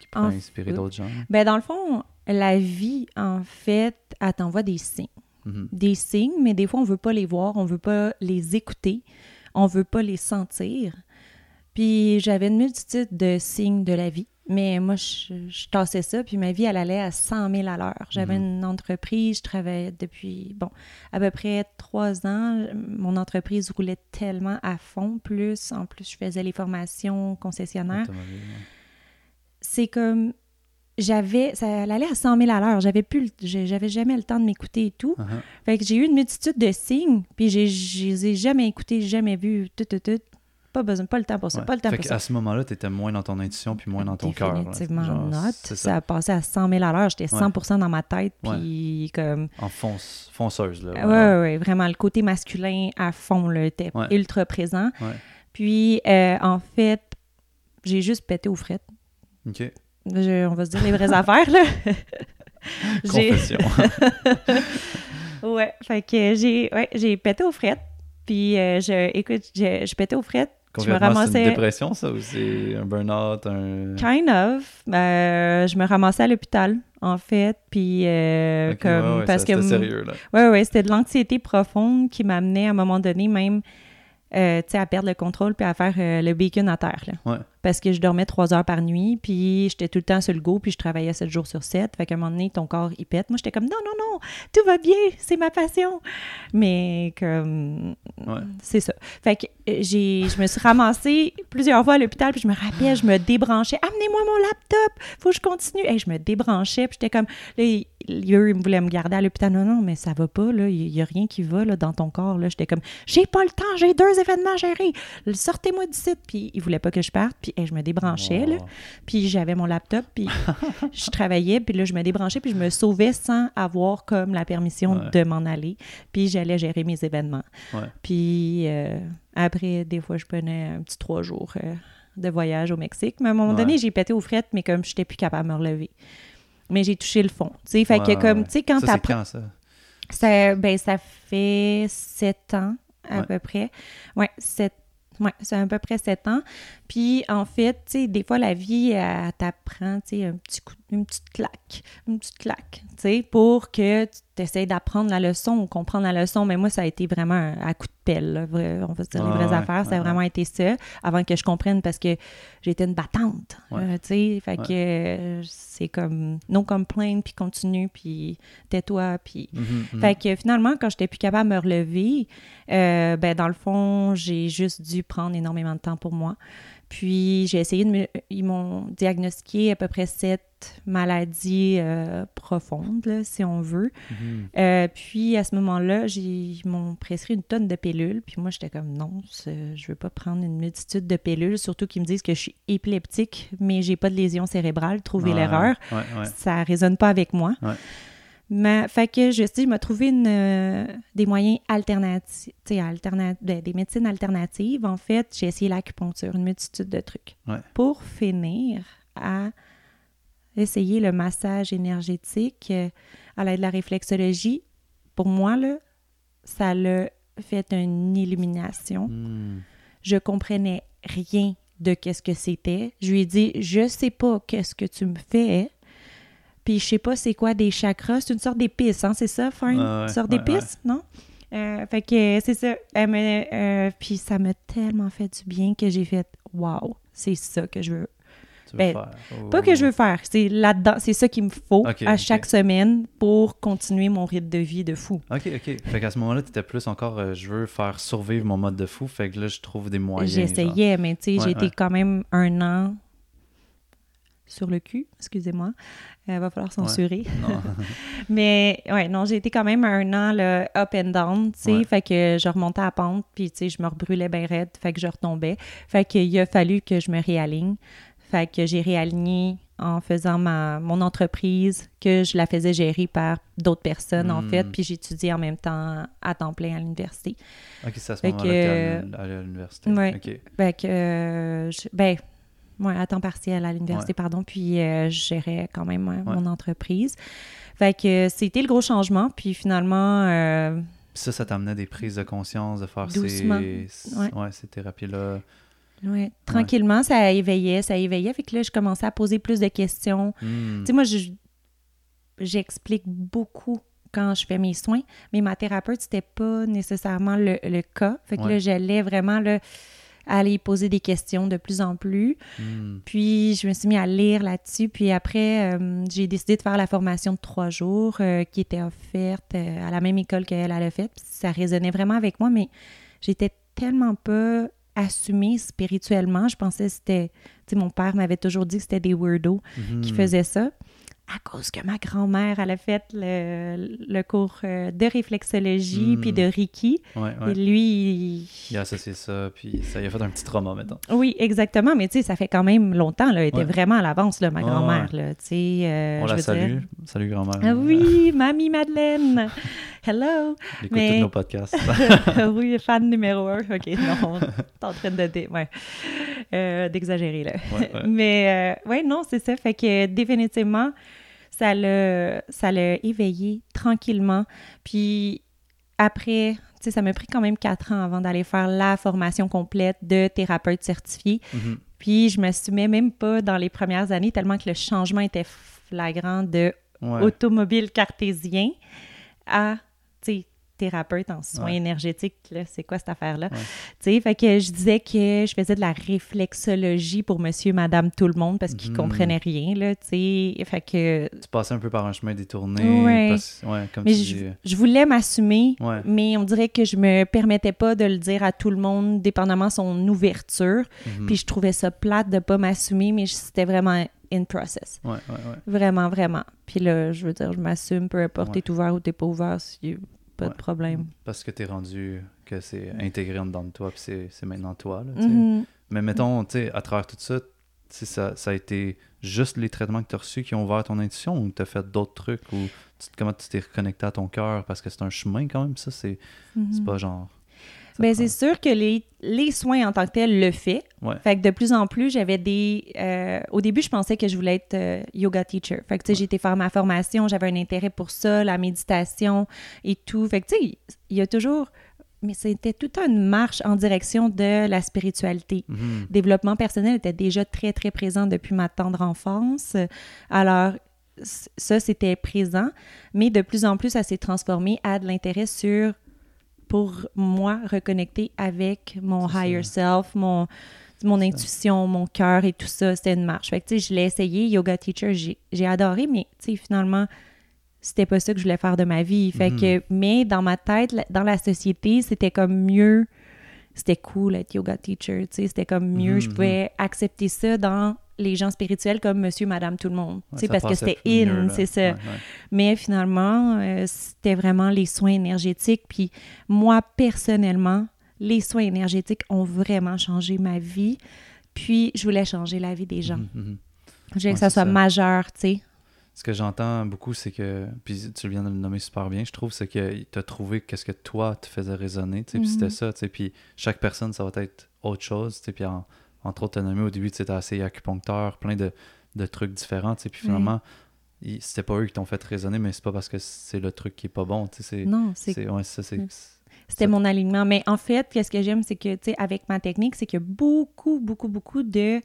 qui pourraient en inspirer fait- d'autres gens? Ben, dans le fond, la vie, en fait, elle t'envoie des signes. Mhm. Des signes, mais des fois, on veut pas les voir, on veut pas les écouter, on veut pas les sentir. Puis j'avais une multitude de signes de la vie. Mais moi, je, je tassais ça, puis ma vie, elle allait à 100 000 à l'heure. J'avais Mhm. une entreprise, je travaillais depuis, bon, à peu près trois ans. Mon entreprise roulait tellement à fond. Plus, en plus, je faisais les formations concessionnaires. C'est comme, j'avais, ça allait à 100 000 à l'heure. J'avais plus, j'avais jamais le temps de m'écouter et tout. Uh-huh. Fait que j'ai eu une multitude de signes, puis j'ai, je les ai jamais écoutés, jamais vus, tout, tout, tout. Pas besoin, pas le temps pour ça, Ouais. pas le temps Fait pour ça. à ce moment-là, tu étais moins dans ton intuition puis moins dans ton cœur. Définitivement Genre, not. C'est Ça. ça. a passé à 100 000 à l'heure. J'étais 100% dans ma tête, Ouais. puis comme... En fonce, fonceuse, là. Ouais, ouais, ouais, vraiment, le côté masculin à fond, là, était Ouais. ultra présent. Ouais. Puis, euh, en fait, j'ai juste pété aux frettes. OK. Je- on va se dire les vraies affaires, là. J'ai- Confession. Ouais, fait que j'ai ouais, pété aux frettes. Puis, euh, je, écoute, je, je pétais aux frettes. Je me Concrètement, c'est ramassais... une dépression, ça, ou c'est un burn-out, un... Kind of. Euh, je me ramassais à l'hôpital, en fait. Puis, euh, Ok, comme, ouais, ouais, parce ça, que. c'était sérieux, là. Ouais, ouais, c'était de l'anxiété profonde qui m'amenait à un moment donné même, euh, tu sais, à perdre le contrôle puis à faire euh, le bacon à terre, là. Ouais. Parce que je dormais trois heures par nuit, puis j'étais tout le temps sur le go, puis je travaillais sept jours sur sept. Fait qu'à un moment donné, ton corps, il pète. Moi, j'étais comme, non, non, non, tout va bien, c'est ma passion. Mais comme, Ouais. c'est ça. Fait que euh, j'ai, je me suis ramassée plusieurs fois à l'hôpital, puis je me rappelais, je me débranchais. Amenez-moi mon laptop, faut que je continue. Et je me débranchais, puis j'étais comme, là, ils- eux, ils voulaient me garder à l'hôpital. Non, non, mais ça va pas, là. Il y a rien qui va, là, dans ton corps, là. J'étais comme, j'ai pas le temps, j'ai deux événements à gérer. Sortez-moi du site. Puis ils voulaient pas que je parte, puis hey, je me débranchais, là. Oh. Puis j'avais mon laptop, puis je travaillais, puis là, je me débranchais, puis je me sauvais sans avoir comme la permission Ouais. de m'en aller. Puis j'allais gérer mes événements. Ouais. Puis euh, après, des fois, je prenais un petit trois jours euh, de voyage au Mexique. Mais à un moment Ouais. donné, j'ai pété aux frettes, mais comme je n'étais plus capable de me relever. Mais j'ai touché le fond. Tu sais, fait que comme, tu sais, quand Ça, quand, ça? Ça, ben, ça fait sept ans à peu près. Ouais, sept. Ouais, c'est à peu près sept ans. Puis, en fait, tu sais, des fois, la vie, elle t'apprend, tu sais, un petit coup, une petite claque, une petite claque, tu sais, pour que tu essaies d'apprendre la leçon ou comprendre la leçon. Mais moi, ça a été vraiment à coup de pelle, là, vrai- on va se dire les vraies ouais, affaires. ça a ouais, vraiment été ça, avant que je comprenne, parce que j'étais une battante, euh, tu sais. Fait que euh, c'est comme no complaint, puis continue, puis tais-toi, puis... Mhm, mhm. Fait que finalement, quand j'étais plus capable de me relever, euh, ben dans le fond, j'ai juste dû prendre énormément de temps pour moi. Puis j'ai essayé de me... Ils m'ont diagnostiqué à peu près sept maladies euh, profondes, là, si on veut. Mhm. Euh, puis à ce moment-là, ils m'ont prescrit une tonne de pilules. Puis moi, j'étais comme non, je veux pas prendre une multitude de pilules, surtout qu'ils me disent que je suis épileptique, mais j'ai pas de lésion cérébrale. Trouvez Ouais, l'erreur. Ouais, ouais. Ça résonne pas avec moi. Fait que je sais, je m'ai trouvé une, euh, des moyens alternatifs, ben, des médecines alternatives. En fait, j'ai essayé l'acupuncture, une multitude de trucs. Ouais. Pour finir à essayer le massage énergétique euh, à l'aide de la réflexologie, pour moi, là, ça l'a fait une illumination Mhm. je comprenais rien de qu'est-ce que c'était. Je lui ai dit, je sais pas qu'est-ce que tu me fais. Puis je sais pas c'est quoi des chakras. C'est une sorte d'épice, hein, c'est ça, Fine? Ouais, ouais, une sorte ouais, d'épice, non? Euh, fait que c'est ça. Euh, puis ça m'a tellement fait du bien que j'ai fait, wow, c'est ça que je veux. Tu veux Ben, faire. Pas que je veux faire, c'est là-dedans, c'est ça qu'il me faut à chaque semaine pour continuer mon rythme de vie de fou. Ok, ok. Fait qu'à ce moment-là, tu étais plus encore, euh, je veux faire survivre mon mode de fou. Fait que là, je trouve des moyens. J'essayais, mais tu sais, Ouais, j'ai été quand même un an sur le cul, excusez-moi. Il va falloir censurer. Non. Mais ouais, non, j'ai été quand même un an là, up and down, tu sais. Ouais. Fait que je remontais à la pente, puis tu sais, je me rebrûlais bien raide, fait que je retombais. Fait qu'il a fallu que je me réaligne. Fait que j'ai réaligné en faisant ma, mon entreprise, que je la faisais gérer par d'autres personnes, en fait, puis j'étudiais en même temps à temps plein à l'université. ok, c'est à ce moment-là que que- à l'université. Ouais. Fait que, euh, je- ben, ouais, à temps partiel à l'université, Ouais. pardon, puis euh, je gérais quand même euh, Ouais. mon entreprise. Fait que euh, c'était le gros changement, puis finalement, euh, ça, ça t'amenait des prises de conscience, de faire Doucement. ces, Ouais. ces thérapies-là. ouais, tranquillement, ça éveillait, ça éveillait. Fait que là, je commençais à poser plus de questions. Hmm. Tu sais, moi, je- j'explique beaucoup quand je fais mes soins, mais ma thérapeute, c'était pas nécessairement le, le cas. Fait que là, j'allais vraiment là, aller poser des questions de plus en plus. Hmm. Puis, je me suis mis à lire là-dessus. Puis après, euh, j'ai décidé de faire la formation de trois jours euh, qui était offerte euh, à la même école qu'elle elle a faite. Puis ça résonnait vraiment avec moi, mais j'étais tellement pas assumée spirituellement. Je pensais que c'était... Tu sais, mon père m'avait toujours dit que c'était des weirdos qui Mhm. faisaient ça. À cause que ma grand-mère, elle a fait le, le cours euh, de réflexologie puis de Reiki. Ouais, Et lui, il- Il a associé ça, puis ça lui a fait un petit trauma, maintenant. Oui, exactement. Mais tu sais, ça fait quand même longtemps. Là. Elle était Ouais. vraiment à l'avance, là, ma grand-mère. là. Tu sais, euh, On je la veux salue. dire- Salut, grand-mère. Ah oui, Mamie Madeleine. Hello. Elle écoute mais- tous nos podcasts. oui, fan numéro un. OK, non, t'es en train de dé- ouais. Euh, d'exagérer, là. Mais euh, ouais, non, c'est ça. Fait que définitivement, ça l'a, ça l'a éveillé tranquillement. Puis après, tu sais, ça m'a pris quand même quatre ans avant d'aller faire la formation complète de thérapeute certifié. Mhm. Puis je m'assumais même pas dans les premières années tellement que le changement était flagrant de Ouais. automobile cartésien à, thérapeute en soins Ouais. énergétiques. là. C'est quoi cette affaire-là? Ouais. Tu sais, fait que je disais que je faisais de la réflexologie pour monsieur, madame, tout le monde parce qu'ils Mhm. comprenaient rien, là, tu sais. Fait que... Tu passais un peu par un chemin détourné. Ouais. parce- comme Mais tu je, dis. je voulais m'assumer, mais on dirait que je me permettais pas de le dire à tout le monde, dépendamment de son ouverture. Mhm. Puis je trouvais ça plate de pas m'assumer, mais c'était vraiment in process. Ouais, ouais, ouais. Vraiment, vraiment. Puis là, je veux dire, je m'assume, peu importe, t'es ouvert ou t'es pas ouvert, si pas de problème. Parce que t'es rendu que c'est intégré en dedans de toi, puis c'est- c'est maintenant toi. Là, tu. Mhm. Mais mettons, tu sais, à travers tout ça, tu ça, ça a été juste les traitements que tu as reçus qui ont ouvert ton intuition ou tu as fait d'autres trucs ou tu- comment tu t'es reconnecté à ton cœur parce que c'est un chemin quand même, ça, c'est c'est Mhm. pas genre. Ben, c'est sûr que les, les soins en tant que tel le fait. Ouais. Fait que de plus en plus, j'avais des. euh, au début, je pensais que je voulais être euh, yoga teacher. Fait que, tu sais, j'ai été faire ma formation, j'avais un intérêt pour ça, la méditation et tout. Fait que, tu sais, il y a toujours. Mais c'était toute une marche en direction de la spiritualité. Mhm. Développement personnel était déjà très, très présent depuis ma tendre enfance. Alors, ça, c'était présent. Mais de plus en plus, ça s'est transformé à de l'intérêt sur, pour moi, reconnecter avec mon ça. higher self, mon, mon intuition, mon cœur et tout ça. C'était une marche. Fait que, tu sais, je l'ai essayé, yoga teacher, j'ai j'ai adoré, mais, tu sais, finalement, c'était pas ça que je voulais faire de ma vie. Fait que, mais dans ma tête, dans la société, c'était comme mieux. C'était cool être yoga teacher, tu sais, c'était comme mieux. Je Mhm. pouvais accepter ça dans les gens spirituels comme monsieur, madame, tout le monde. Ouais, parce que c'était in, c'est ça. Ouais, ouais. Mais finalement, euh, c'était vraiment les soins énergétiques. Puis moi, personnellement, les soins énergétiques ont vraiment changé ma vie. Puis je voulais changer la vie des gens. Mhm, mhm. Je voulais que ça soit ça. majeur, tu sais. Ce que j'entends beaucoup, c'est que, puis tu viens de le nommer super bien, je trouve, c'est que tu as trouvé qu'est-ce que toi te faisait résonner, tu sais, puis Mhm. c'était ça, tu sais, puis chaque personne, ça va être autre chose, tu sais, puis en- entre autres, t'as nommé au début, tu assez acupuncteur, plein de, de trucs différents, puis finalement, c'était pas eux qui t'ont fait résonner, mais c'est pas parce que c'est le truc qui est pas bon, c'est... Non, c'est Ouais, ça, c'est... Mm. C'était mon alignement. Mais en fait, qu'est-ce que j'aime, c'est que, tu sais, avec ma technique, c'est qu'il y a beaucoup, beaucoup, beaucoup de...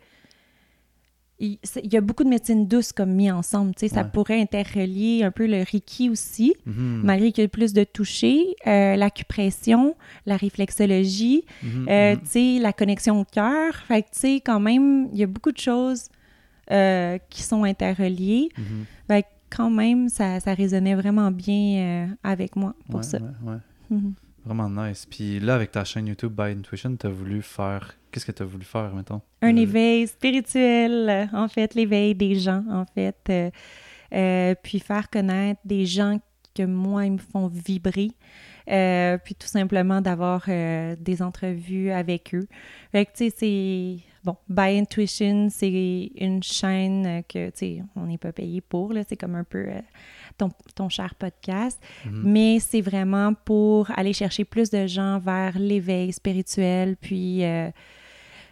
Il y a beaucoup de médecine douce comme mis ensemble, tu sais. Ça Ouais. pourrait interrelier un peu le Reiki aussi, Mhm, malgré qu'il y a plus de toucher, euh, l'acupression, la réflexologie, euh, tu sais, la connexion au cœur. Fait que, tu sais, quand même, il y a beaucoup de choses euh, qui sont interreliées. Mhm. Fait que, quand même, ça, ça résonnait vraiment bien euh, avec moi pour Ouais, ça. ouais, ouais. Mhm. Vraiment nice. Puis là, avec ta chaîne YouTube By Intuition, t'as voulu faire... Qu'est-ce que t'as voulu faire, mettons? Un Euh, éveil spirituel, en fait, l'éveil des gens, en fait. euh, euh, puis faire connaître des gens que moi, ils me font vibrer. Puis tout simplement d'avoir des entrevues avec eux. Fait que, tu sais, c'est... Bon, By Intuition, c'est une chaîne que, tu sais, on n'est pas payé pour, là. C'est comme un peu ton, ton cher podcast. mhm. Mais c'est vraiment pour aller chercher plus de gens vers l'éveil spirituel. Puis euh,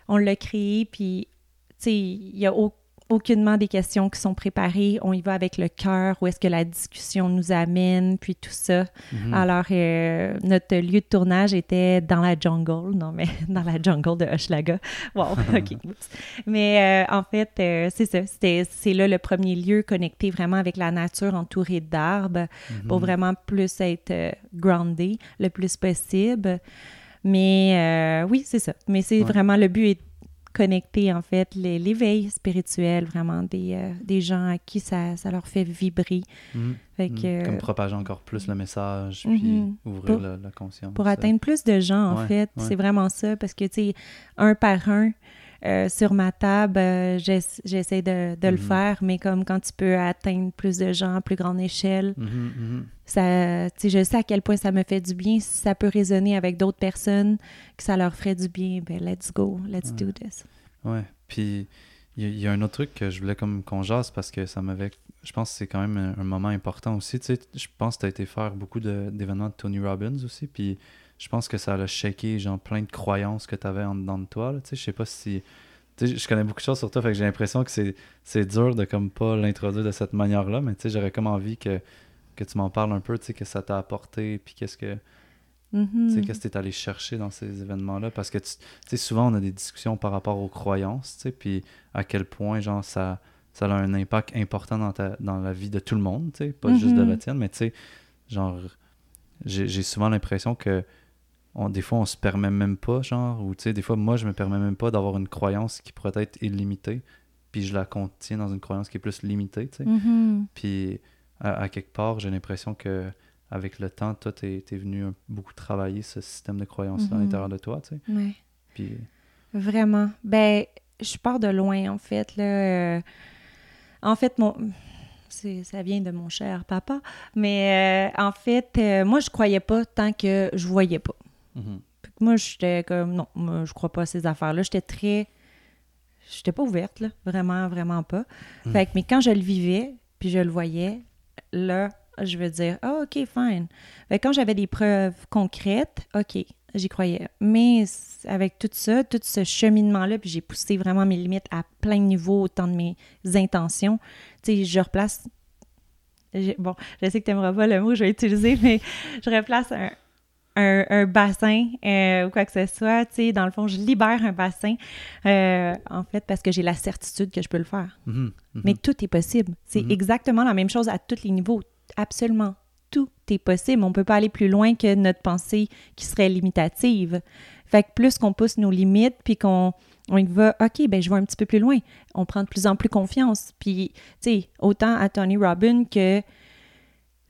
on l'a créé, puis tu sais, il y a au- aucunement des questions qui sont préparées. On y va avec le cœur, où est-ce que la discussion nous amène, puis tout ça. Mhm. Alors, euh, notre lieu de tournage était dans la jungle, non, mais dans la jungle de Hochelaga. Wow, OK. Mais euh, en fait, euh, c'est ça. C'était, c'est là le premier lieu connecté vraiment avec la nature entourée d'arbres pour Mhm. vraiment plus être groundé le plus possible. Mais euh, oui, c'est ça. Mais c'est Ouais. vraiment le but est connecter en fait les- l'éveil spirituel, vraiment des, euh, des gens à qui ça, ça leur fait vibrer. Mhm. Fait Mhm. que, Comme propager encore plus le message, puis ouvrir Pour- la, conscience. pour euh. atteindre plus de gens, en Ouais, fait. ouais. C'est vraiment ça, parce que, tu sais, un par un, euh, sur ma table, euh, j'ess- j'essaie de, de le Mhm. faire, mais comme quand tu peux atteindre plus de gens à plus grande échelle, mhm. ça, je sais à quel point ça me fait du bien. Si ça peut résonner avec d'autres personnes, que ça leur ferait du bien, ben let's go, let's Ouais. do this. Ouais. Puis il y, a- il y a un autre truc que je voulais comme qu'on jase parce que ça m'avait. Je pense que c'est quand même un, un moment important aussi. Tu sais, je pense que tu as été faire beaucoup de- d'événements de Tony Robbins aussi. Puis je pense que ça a shaké genre plein de croyances que tu avais en dedans de toi. là. Tu sais, je sais pas si. Tu sais, je connais beaucoup de choses sur toi, fait que j'ai l'impression que c'est c'est dur de comme pas l'introduire de cette manière-là, mais tu sais, j'aurais comme envie que, que tu m'en parles un peu, tu sais, que ça t'a apporté, puis qu'est-ce que, tu sais, qu'est-ce que tu es allé chercher dans ces événements-là? Parce que, tu sais, souvent, on a des discussions par rapport aux croyances, tu sais, puis à quel point, genre, ça, ça a un impact important dans, ta, dans la vie de tout le monde, tu sais, pas juste de la tienne, mais tu sais, genre, j'ai j'ai souvent l'impression que on, des fois, on se permet même pas, genre, ou tu sais, des fois, moi, je me permets même pas d'avoir une croyance qui pourrait être illimitée, puis je la contiens dans une croyance qui est plus limitée, tu sais. Mhm. Puis à, à quelque part, j'ai l'impression que avec le temps, toi, t'es es venu beaucoup travailler ce système de croyances à Mhm. l'intérieur de toi, tu sais. Ouais. Puis Vraiment. Ben, je pars de loin, en fait. Là. Euh, En fait, mon... c'est- ça vient de mon cher papa. Mais euh, en fait, euh, moi, je croyais pas tant que je voyais pas. Mhm, que Moi, j'étais comme, non, moi, je crois pas à ces affaires-là. J'étais très. J'étais pas ouverte, là. Vraiment, vraiment pas. Mm. Fait que, mais quand je le vivais, puis je le voyais, là, je veux dire, ah, OK, fine. Fait que quand j'avais des preuves concrètes, OK, j'y croyais. Mais avec tout ça, tout ce cheminement-là, puis j'ai poussé vraiment mes limites à plein de niveaux, autant de mes intentions. Tu sais, je replace. Bon, je sais que tu n'aimeras pas le mot que je vais utiliser, mais je replace un, un, bassin euh, ou quoi que ce soit. Tu sais, dans le fond, je libère un bassin, euh, en fait, parce que j'ai la certitude que je peux le faire. Mhm, mhm. Mais tout est possible. C'est Mhm. exactement la même chose à tous les niveaux. Absolument tout est possible. On peut pas aller plus loin que notre pensée qui serait limitative. Fait que plus qu'on pousse nos limites, puis qu'on on y va, OK, ben je vais un petit peu plus loin. On prend de plus en plus confiance. Puis, tu sais, autant à Tony Robbins que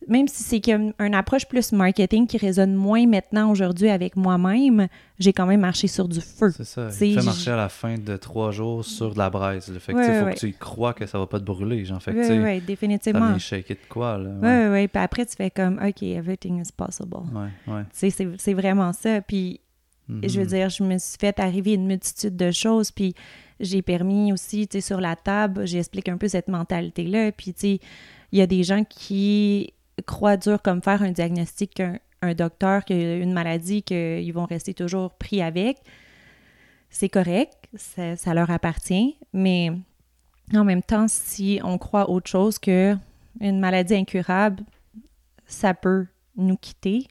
même si c'est comme une approche plus marketing qui résonne moins maintenant aujourd'hui avec moi-même, j'ai quand même marché sur du feu. C'est ça. Fait j- marcher à la fin de trois jours sur de la braise. Le fait que tu faut que tu y crois que ça va pas te brûler. Genre, fait que, Oui, tu oui, ça définitivement. shaker de quoi, là. Oui, Ouais, oui, oui. Puis après, tu fais comme, OK, everything is possible. ouais. ouais. Tu sais, c'est vraiment ça. Puis Mhm. Je veux dire, je me suis fait arriver une multitude de choses, puis j'ai permis aussi, tu sais, sur la table, j'explique un peu cette mentalité-là, puis tu sais, il y a des gens qui croient dur comme faire un diagnostic qu'un un docteur qui a une maladie qu'ils vont rester toujours pris avec. C'est correct, ça, ça leur appartient, mais en même temps, si on croit autre chose que une maladie incurable, ça peut nous quitter,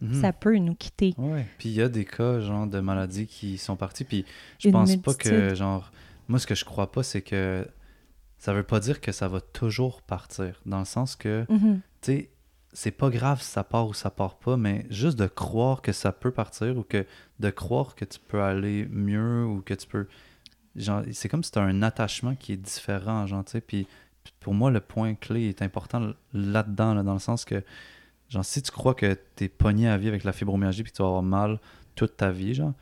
Mhm. ça peut nous quitter. Ouais. Puis il y a des cas, genre, de maladies qui sont partis. Puis je Une pense pas que, genre, moi, ce que je crois pas, c'est que ça veut pas dire que ça va toujours partir. Dans le sens que, Mhm. Tu sais, c'est pas grave si ça part ou ça part pas, mais juste de croire que ça peut partir ou que de croire que tu peux aller mieux ou que tu peux. C'est comme si tu as un attachement qui est différent, genre, tu sais. Puis pour moi, le point clé est important là-dedans, là, dans le sens que, genre, si tu crois que tu es pogné à vie avec la fibromyalgie puis que tu vas avoir mal toute ta vie, genre,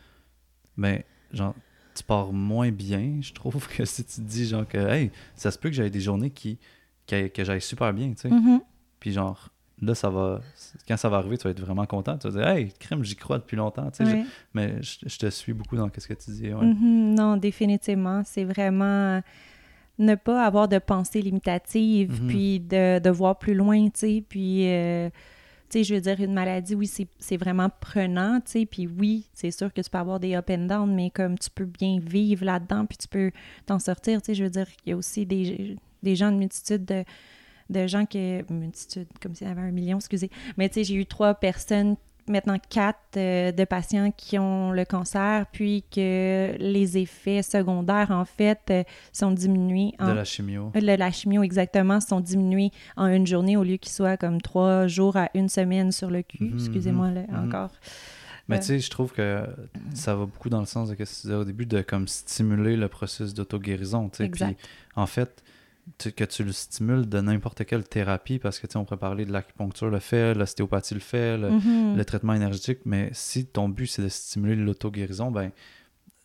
ben, genre, tu pars moins bien, je trouve, que si tu te dis, genre, que, hey, ça se peut que j'aille des journées qui, qui- que j'aille super bien, tu sais. Mhm. Puis genre, là, ça va. Quand ça va arriver, tu vas être vraiment content. Tu vas dire, hey, crème, j'y crois depuis longtemps. tu sais, je- Ouais. Mais je, je te suis beaucoup dans ce que tu dis. Ouais. Mhm, non, définitivement. C'est vraiment ne pas avoir de pensée limitative, Mhm. puis de, de voir plus loin, tu sais. Puis, euh, tu sais, je veux dire, une maladie, oui, c'est c'est vraiment prenant, tu sais. Puis oui, c'est sûr que tu peux avoir des up and down, mais comme tu peux bien vivre là-dedans, puis tu peux t'en sortir, tu sais. Je veux dire, il y a aussi des, des gens, une multitude de, de gens qui... Multitude, comme s'il y en avait un million, excusez. Mais tu sais, j'ai eu trois personnes maintenant quatre euh, de patients qui ont le cancer, puis que les effets secondaires, en fait, euh, sont diminués. De En, la chimio. Euh, le- la chimio, exactement, sont diminués en une journée au lieu qu'ils soient comme trois jours à une semaine sur le cul. Mhm, Excusez-moi, là, mhm. encore. Mais tu sais, je trouve que ça va beaucoup dans le sens de ce que tu disais au début, de comme stimuler le processus d'auto-guérison. en fait, tu- que tu le stimules de n'importe quelle thérapie, parce que tu sais, on pourrait parler de l'acupuncture le fait, l'ostéopathie le fait, le, Mhm. le traitement énergétique, mais si ton but c'est de stimuler l'auto-guérison, ben,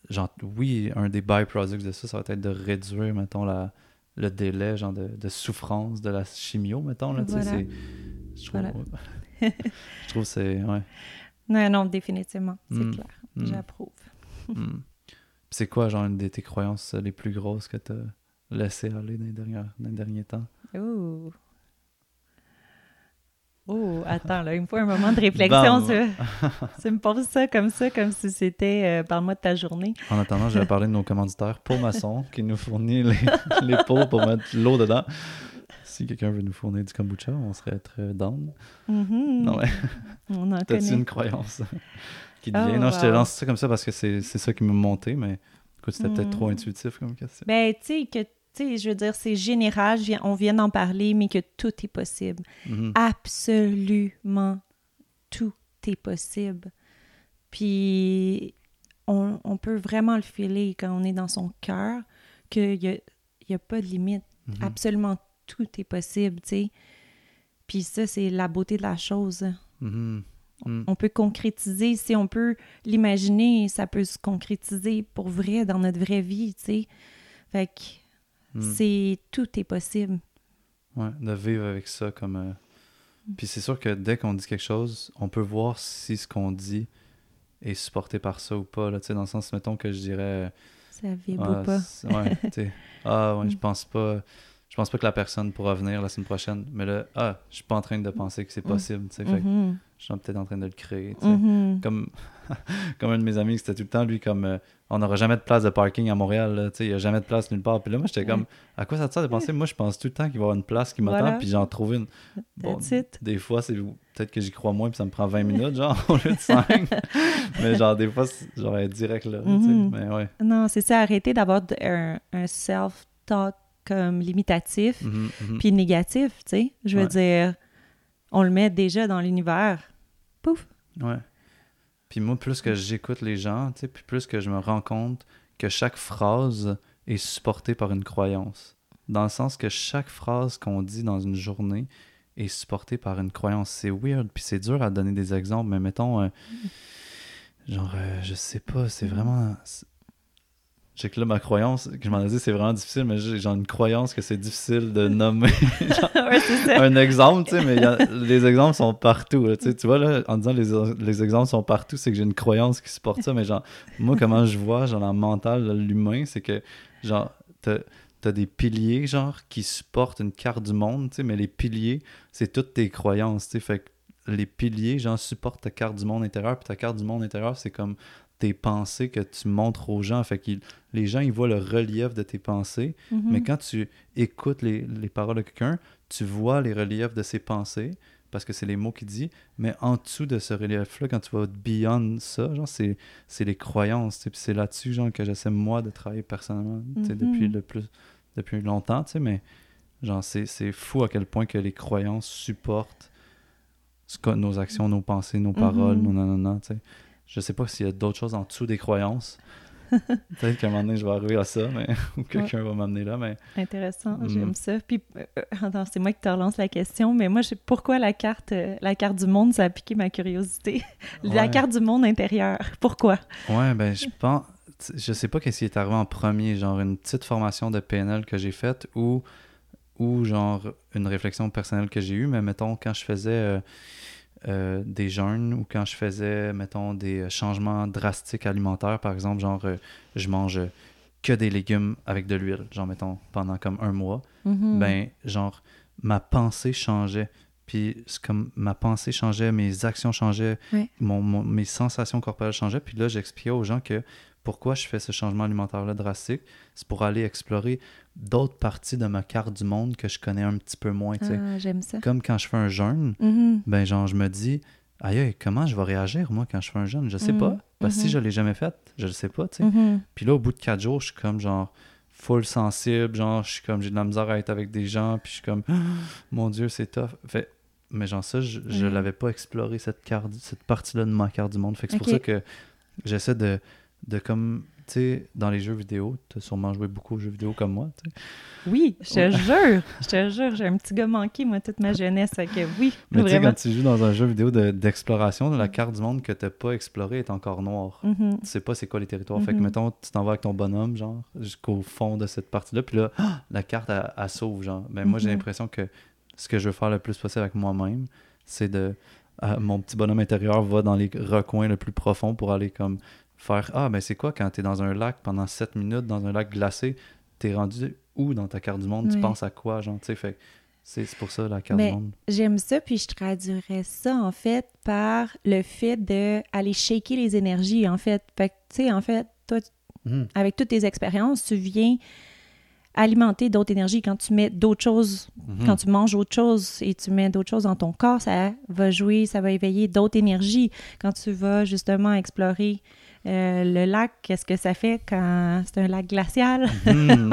genre, oui, un des byproducts de ça, ça va être de réduire, mettons, la, le délai, genre, de, de souffrance de la chimio, mettons, là, Voilà. c'est... Je trouve, Voilà. je trouve que c'est... Ouais. Non, non, définitivement, c'est Mm. clair. Mm. J'approuve. Mm. Puis C'est quoi, genre, une de tes croyances les plus grosses que tu as laissé aller dans les, dernières, dans les derniers temps? Oh. Oh, attends, là, il me faut un moment de réflexion. Tu, tu me poses ça comme ça, comme si c'était euh, parle-moi de ta journée. En attendant, je vais parler de nos commanditaires pour maçon qui nous fournit les, les pots pour mettre l'eau dedans. Si quelqu'un veut nous fournir du kombucha, on serait très down. Mhm. Non, ouais. On en T'as-tu une croyance qui te Oh? Non, je te lance ça comme ça parce que c'est c'est ça qui m'a monté, mais écoute, c'était peut-être trop Mm. intuitif comme question. Ben, tu sais, que, tu sais, je veux dire, c'est général, on vient d'en parler, mais que tout est possible. Mhm. Absolument tout est possible. Puis, on, on peut vraiment le filer quand on est dans son cœur, qu'il n'y a, y a pas de limite. Mhm. Absolument tout est possible, tu sais. Puis ça, c'est la beauté de la chose. Mhm. Mm. On peut concrétiser, si on peut l'imaginer, ça peut se concrétiser pour vrai dans notre vraie vie, tu sais. Fait que Mm. c'est tout est possible. Ouais, de vivre avec ça comme. euh, Puis c'est sûr que dès qu'on dit quelque chose, on peut voir si ce qu'on dit est supporté par ça ou pas. Là, tu sais, dans le sens, mettons que je dirais. Ça vibre ah, ou pas. ouais, tu sais, ah, ouais, je Mm. pense pas. Je pense pas que la personne pourra venir la semaine prochaine. Mais là, ah, je suis pas en train de penser que c'est Mm. possible. tu sais, fait Mhm. Je suis peut-être en train de le créer. tu sais. Mhm. Comme, comme un de mes amis, c'était tout le temps, lui, comme euh, on n'aura jamais de place de parking à Montréal, là, tu sais, il n'y a jamais de place nulle part. Puis là, moi, j'étais comme, à quoi ça te sert de penser? Moi, je pense tout le temps qu'il va y avoir une place qui m'attend, Voilà. puis j'en trouve une. Bon, des fois, c'est peut-être que j'y crois moins, puis ça me prend 20 minutes, genre, au lieu de 5. Mais genre, des fois, genre, direct là. tu sais. Mhm. Mais ouais. Non, c'est ça, arrêter d'avoir un, un self-talk comme limitatif Mhm, mhm. puis négatif, tu sais. Je veux Ouais. dire, on le met déjà dans l'univers. Pouf! Ouais. Puis moi, plus que j'écoute les gens, tu sais, puis plus que je me rends compte que chaque phrase est supportée par une croyance. Dans le sens que chaque phrase qu'on dit dans une journée est supportée par une croyance. C'est weird, puis c'est dur à donner des exemples, mais mettons, euh, genre, euh, je sais pas, c'est vraiment... J'ai que là, ma croyance, que je m'en ai dit, c'est vraiment difficile, mais j'ai genre une croyance que c'est difficile de nommer ouais, c'est ça. un exemple, tu sais, mais a- les exemples sont partout. là, tu sais, tu vois, là, en disant les, les exemples sont partout, c'est que j'ai une croyance qui supporte ça, mais genre, moi, comment je vois, genre, le mental, l'humain, c'est que, genre, t'as as des piliers, genre, qui supportent une carte du monde, tu sais, mais les piliers, c'est toutes tes croyances, tu sais, fait que les piliers, genre, supportent ta carte du monde intérieur, puis ta carte du monde intérieur, c'est comme tes pensées que tu montres aux gens, fait que les gens, ils voient le relief de tes pensées, Mhm. mais quand tu écoutes les, les paroles de quelqu'un, tu vois les reliefs de ses pensées, parce que c'est les mots qu'il dit, mais en dessous de ce relief-là, quand tu vas beyond ça, genre, c'est, c'est les croyances, c'est là-dessus, genre, que j'essaie, moi, de travailler personnellement, Mhm. depuis le plus, depuis longtemps, tu sais, mais, genre, c'est, fou à quel point que les croyances supportent ce que- nos actions, nos pensées, nos paroles, Mhm. nos nanana, tu sais. Je sais pas s'il y a d'autres choses en dessous des croyances. Peut-être qu'à un moment donné, je vais arriver à ça, mais... ou quelqu'un va m'amener là, mais... Intéressant, Mhm. j'aime ça. Puis, euh, euh, attends, c'est moi qui te relance la question, mais moi, je pourquoi la carte, euh, la carte du monde, ça a piqué ma curiosité? La Ouais. carte du monde intérieur, pourquoi? Ouais, ben je pense. Je sais pas qu'est-ce qui est arrivé en premier, genre une petite formation de PNL que j'ai faite ou, ou genre une réflexion personnelle que j'ai eue, mais mettons quand je faisais euh, euh, des jeûnes ou quand je faisais, mettons, des euh, changements drastiques alimentaires, par exemple, genre euh, je mange que des légumes avec de l'huile, genre mettons pendant comme un mois, Mhm. ben genre ma pensée changeait. Puis c'est comme ma pensée changeait, mes actions changeaient, mon- mes sensations corporelles changeaient. Puis là, j'expliquais aux gens que pourquoi je fais ce changement alimentaire-là drastique, c'est pour aller explorer d'autres parties de ma carte du monde que je connais un petit peu moins. Ah, j'aime ça. Comme quand je fais un jeûne, Mhm. ben genre je me dis, aïe, comment je vais réagir moi quand je fais un jeûne? Je sais pas. Parce que si Mhm. je l'ai jamais fait, je le sais pas. Puis là, au bout de quatre jours, je suis comme genre full sensible, genre je suis comme j'ai de la misère à être avec des gens, puis je suis comme mon Dieu, c'est tough. Fait, mais genre ça, je, je l'avais pas exploré cette carte, cette partie-là de ma carte du monde. Fait que c'est pour ça que j'essaie de, de comme tu sais, dans les jeux vidéo, tu as sûrement joué beaucoup aux jeux vidéo comme moi, tu sais. Oui, je te jure, je te jure, j'ai un petit gars manqué, moi, toute ma jeunesse, fait que oui, Mais tu sais, quand tu joues dans un jeu vidéo de- d'exploration, la carte du monde que t'as pas explorée est encore noire. Mhm. tu sais pas c'est quoi les territoires. Fait que, Mhm. mettons, tu t'en vas avec ton bonhomme, genre, jusqu'au fond de cette partie-là, puis là, ah, la carte, elle, elle s'ouvre, genre. Ben, moi, j'ai Mhm. l'impression que ce que je veux faire le plus possible avec moi-même, c'est de... ah, mon petit bonhomme intérieur va dans les recoins le plus profonds pour aller, comme, faire « Ah, ben c'est quoi quand t'es dans un lac pendant 7 minutes, dans un lac glacé, t'es rendu où dans ta carte du monde? Tu penses à quoi, genre, tu sais, fait c'est c'est pour ça, la carte Mais- du monde. J'aime ça, puis je traduirais ça, en fait, par le fait d'aller shaker les énergies, en fait. Fait que, tu sais, en fait, toi, Mhm. avec toutes tes expériences, tu viens alimenter d'autres énergies. Quand tu mets d'autres choses, Mhm. quand tu manges autre chose et tu mets d'autres choses dans ton corps, ça va jouer, ça va éveiller d'autres énergies. Quand tu vas justement explorer euh, le lac, qu'est-ce que ça fait quand c'est un lac glacial? Mhm.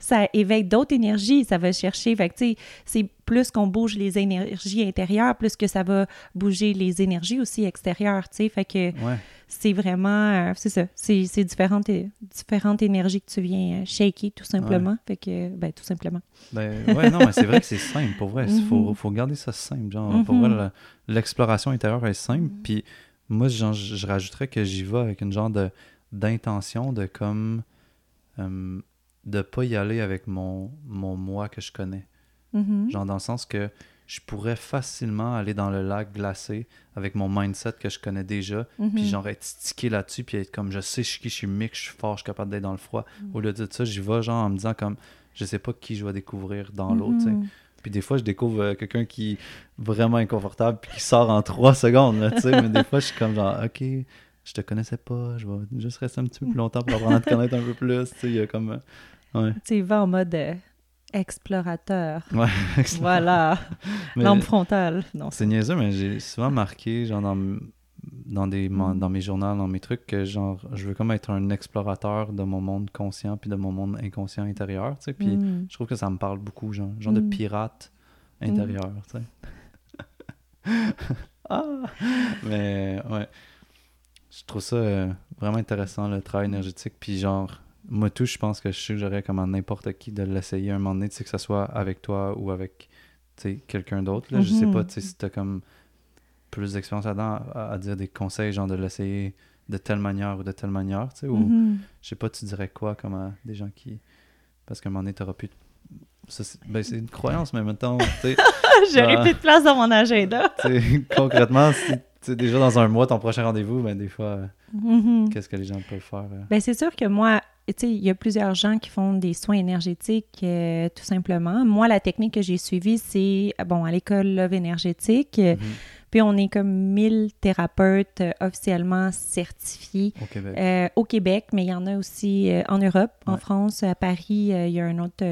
ça éveille d'autres énergies, ça va chercher. Fait que, tu sais, c'est plus qu'on bouge les énergies intérieures, plus que ça va bouger les énergies aussi extérieures, tu sais. Fait que ouais. c'est vraiment, euh, c'est ça, c'est c'est différentes, différentes énergies que tu viens euh, shaker, tout simplement. Fait que, ben, tout simplement. Ben, ouais, non, mais c'est vrai que c'est simple, pour vrai. Il faut, Mhm. faut garder ça simple. Genre, pour vrai, Mhm. la- l'exploration intérieure est simple. Puis moi, je, je rajouterais que j'y vais avec une genre de d'intention de comme euh, de pas y aller avec mon, mon moi que je connais. Mhm. Genre dans le sens que je pourrais facilement aller dans le lac glacé avec mon mindset que je connais déjà, Mhm. puis genre être stické là-dessus, puis être comme je sais je suis qui, je suis mix, je suis fort, je suis capable d'être dans le froid. Mm. Au lieu de ça, j'y vais genre en me disant comme je sais pas qui je vais découvrir dans sais. Mhm. Puis des fois, je découvre euh, quelqu'un qui est vraiment inconfortable puis qui sort en trois secondes, là, mais des fois, je suis comme genre, OK, je te connaissais pas, je vais juste rester un petit peu plus longtemps pour apprendre à te connaître un peu plus. Il y a comme... euh, ouais. Tu vas en mode euh, explorateur. Ouais, Voilà. Lampe frontale. C'est niaiseux, mais j'ai souvent marqué, genre, dans, dans, des, Mm. dans mes journaux, dans mes trucs, que, genre, je veux comme être un explorateur de mon monde conscient puis de mon monde inconscient intérieur, tu sais. Puis Mm. je trouve que ça me parle beaucoup, genre, genre de Mm. pirate intérieur, tu sais. ah! Mais, ouais. Je trouve ça euh, vraiment intéressant, le travail énergétique. Puis, genre, moi, tout, je pense que je suggérerais comme à n'importe qui de l'essayer un moment donné, tu sais, que ce soit avec toi ou avec, tu sais, quelqu'un d'autre, là. Je sais Mhm. pas, tu sais, si t'as comme plus d'expérience là-dedans à, à dire des conseils, genre de l'essayer de telle manière ou de telle manière, tu sais, ou Mhm. je sais pas, tu dirais quoi comme à des gens qui. Parce qu'à un moment donné, t'auras c'est ben, c'est une croyance, mais maintenant, tu sais, J'aurais plus de place dans mon agenda. concrètement, si tu déjà dans un mois, ton prochain rendez-vous, ben des fois, Mhm. qu'est-ce que les gens peuvent faire euh? Ben, c'est sûr que moi, tu sais, il y a plusieurs gens qui font des soins énergétiques, euh, tout simplement. Moi, la technique que j'ai suivie, c'est, bon, à l'école Love Énergétique. Mhm. Puis, on est comme 1000 thérapeutes euh, officiellement certifiés au Québec. euh, au Québec, mais il y en a aussi euh, en Europe, en. France, à Paris, il y a une autre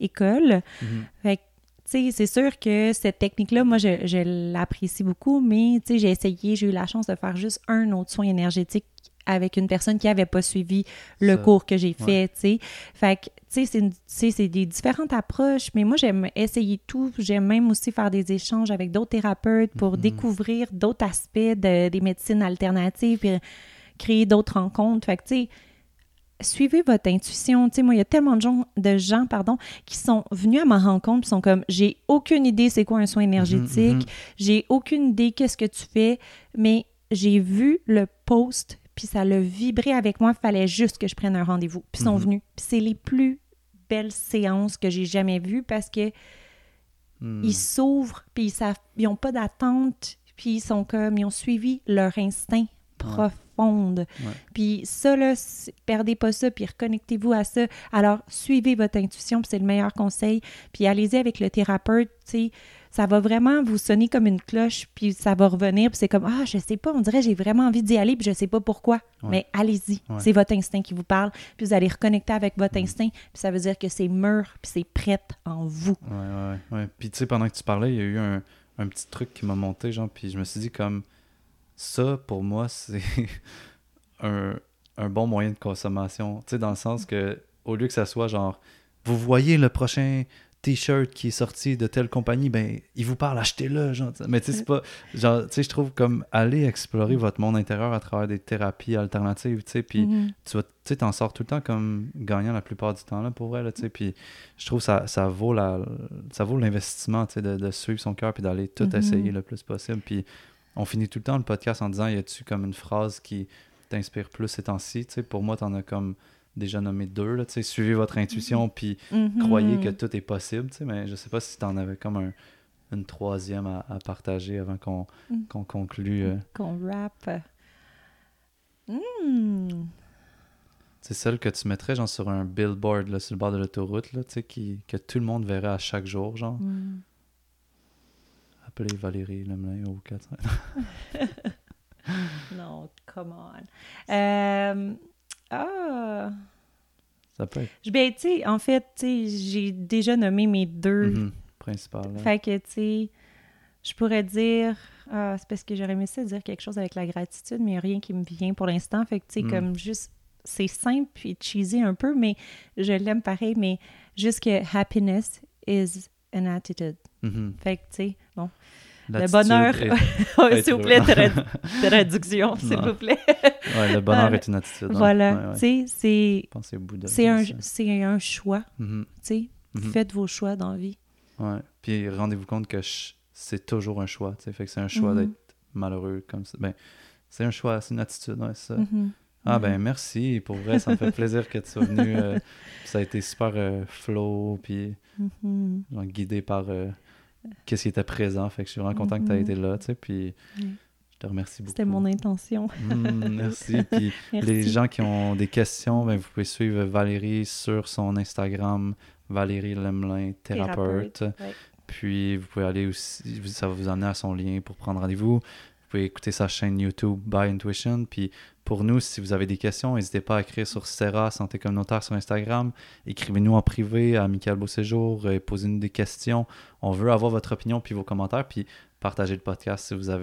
école. Mhm. Fait que, tu sais, c'est sûr que cette technique-là, moi, je, je l'apprécie beaucoup, mais, tu sais, j'ai essayé, j'ai eu la chance de faire juste un autre soin énergétique avec une personne qui n'avait pas suivi le Ça, cours que j'ai ouais. fait, tu sais. Fait que, tu sais, c'est des différentes approches, mais moi, j'aime essayer tout. J'aime même aussi faire des échanges avec d'autres thérapeutes pour Mhm. découvrir d'autres aspects de- des médecines alternatives, puis créer d'autres rencontres. Fait que, tu sais, suivez votre intuition. Tu sais, moi, il y a tellement de gens, de gens pardon, qui sont venus à ma rencontre qui sont comme j'ai aucune idée c'est quoi un soin énergétique, Mhm, j'ai aucune idée qu'est-ce que tu fais, mais j'ai vu le post puis ça l'a vibré avec moi, il fallait juste que je prenne un rendez-vous. Puis ils sont Mhm. venus. Puis c'est les plus belles séances que j'ai jamais vues parce que mhm. ils s'ouvrent, puis ils savent, ils ont pas d'attente, puis ils sont comme, ils ont suivi leur instinct profonde. Puis ça, là, perdez pas ça, puis reconnectez-vous à ça. Alors, suivez votre intuition, puis c'est le meilleur conseil. Puis allez-y avec le thérapeute, tu sais, ça va vraiment vous sonner comme une cloche, puis ça va revenir, puis c'est comme, ah, je sais pas, on dirait j'ai vraiment envie d'y aller, puis je sais pas pourquoi. Ouais. Mais allez-y, Ouais. c'est votre instinct qui vous parle, puis vous allez reconnecter avec votre Mm. instinct, puis ça veut dire que c'est mûr, puis c'est prêt en vous. Ouais, ouais, ouais. Puis tu sais, pendant que tu parlais, il y a eu un, un petit truc qui m'a monté, genre, puis je me suis dit comme ça, pour moi, c'est un, un bon moyen de consommation. Tu sais, dans le sens que au lieu que ça soit genre, vous voyez le prochain t-shirt qui est sorti de telle compagnie, ben, il vous parle, achetez-le. Mais tu sais, c'est pas, genre, tu sais, je trouve comme aller explorer votre monde intérieur à travers des thérapies alternatives, tu sais, puis Mhm. tu t'en sors tout le temps comme gagnant la plupart du temps là pour vrai là tu sais puis je trouve ça ça vaut la ça vaut l'investissement tu sais de, de suivre son cœur puis d'aller tout Mhm. essayer le plus possible puis on finit tout le temps le podcast en disant y a-tu comme une phrase qui t'inspire plus ces temps-ci tu sais pour moi t'en as comme déjà nommé deux là tu sais suivez votre intuition puis Mhm. croyez que tout est possible tu sais mais je sais pas si t'en avais comme un une troisième à, à partager avant qu'on Mm. conclue euh. Qu'on rappe. Hmm. C'est celle que tu mettrais genre sur un billboard là, sur le bord de l'autoroute, là, tu sais, qui, que tout le monde verrait à chaque jour, genre. Hmm. Appelez Valérie Lemelin au 4. Non, come on. Euh, ah. Ça peut être Je- Ben, tu sais, en fait, tu sais, j'ai déjà nommé mes deux. mhm, principal. là. Fait que, tu sais, je pourrais dire. Ah, c'est parce que j'aurais aimé ça dire quelque chose avec la gratitude, mais rien qui me vient pour l'instant. Fait que, tu sais, Mm. comme juste. C'est simple et cheesy un peu, mais je l'aime pareil. Mais juste que happiness is an attitude. Mhm. Fait que, tu sais, bon. Le bonheur. s'il vous plaît, traduction, s'il vous plaît. Ouais, le bonheur Ah, est une attitude. hein. Voilà, Ouais, ouais. c'est c'est un, c'est un choix, Mhm, tu sais. mhm. Faites vos choix dans la vie. Ouais. Puis rendez-vous compte que c'est toujours un choix. Fait que c'est un choix Mhm. d'être malheureux comme ça. Ben, c'est un choix, c'est une attitude, ouais, ça. Ah ben merci, pour vrai, ça me fait plaisir que tu sois venu. euh, ça a été super euh, flow, puis genre, guidé par euh, qu'est-ce qui était présent. Fait que je suis vraiment content que tu aies Mhm. été là, tu sais. Puis Oui. je te remercie beaucoup. C'était mon intention. Mm, merci. Puis Merci. les gens qui ont des questions, ben, vous pouvez suivre Valérie sur son Instagram, Valérie Lemelin, thérapeute. Ouais. Puis vous pouvez aller aussi, ça va vous amener à son lien pour prendre rendez-vous. Pouvez écouter sa chaîne YouTube By Intuition. Puis pour nous, si vous avez des questions, n'hésitez pas à écrire sur Serra Santé Communautaire sur Instagram. Écrivez-nous en privé à Michael Beauséjour posez-nous des questions. On veut avoir votre opinion puis vos commentaires. Puis partagez le podcast si vous avez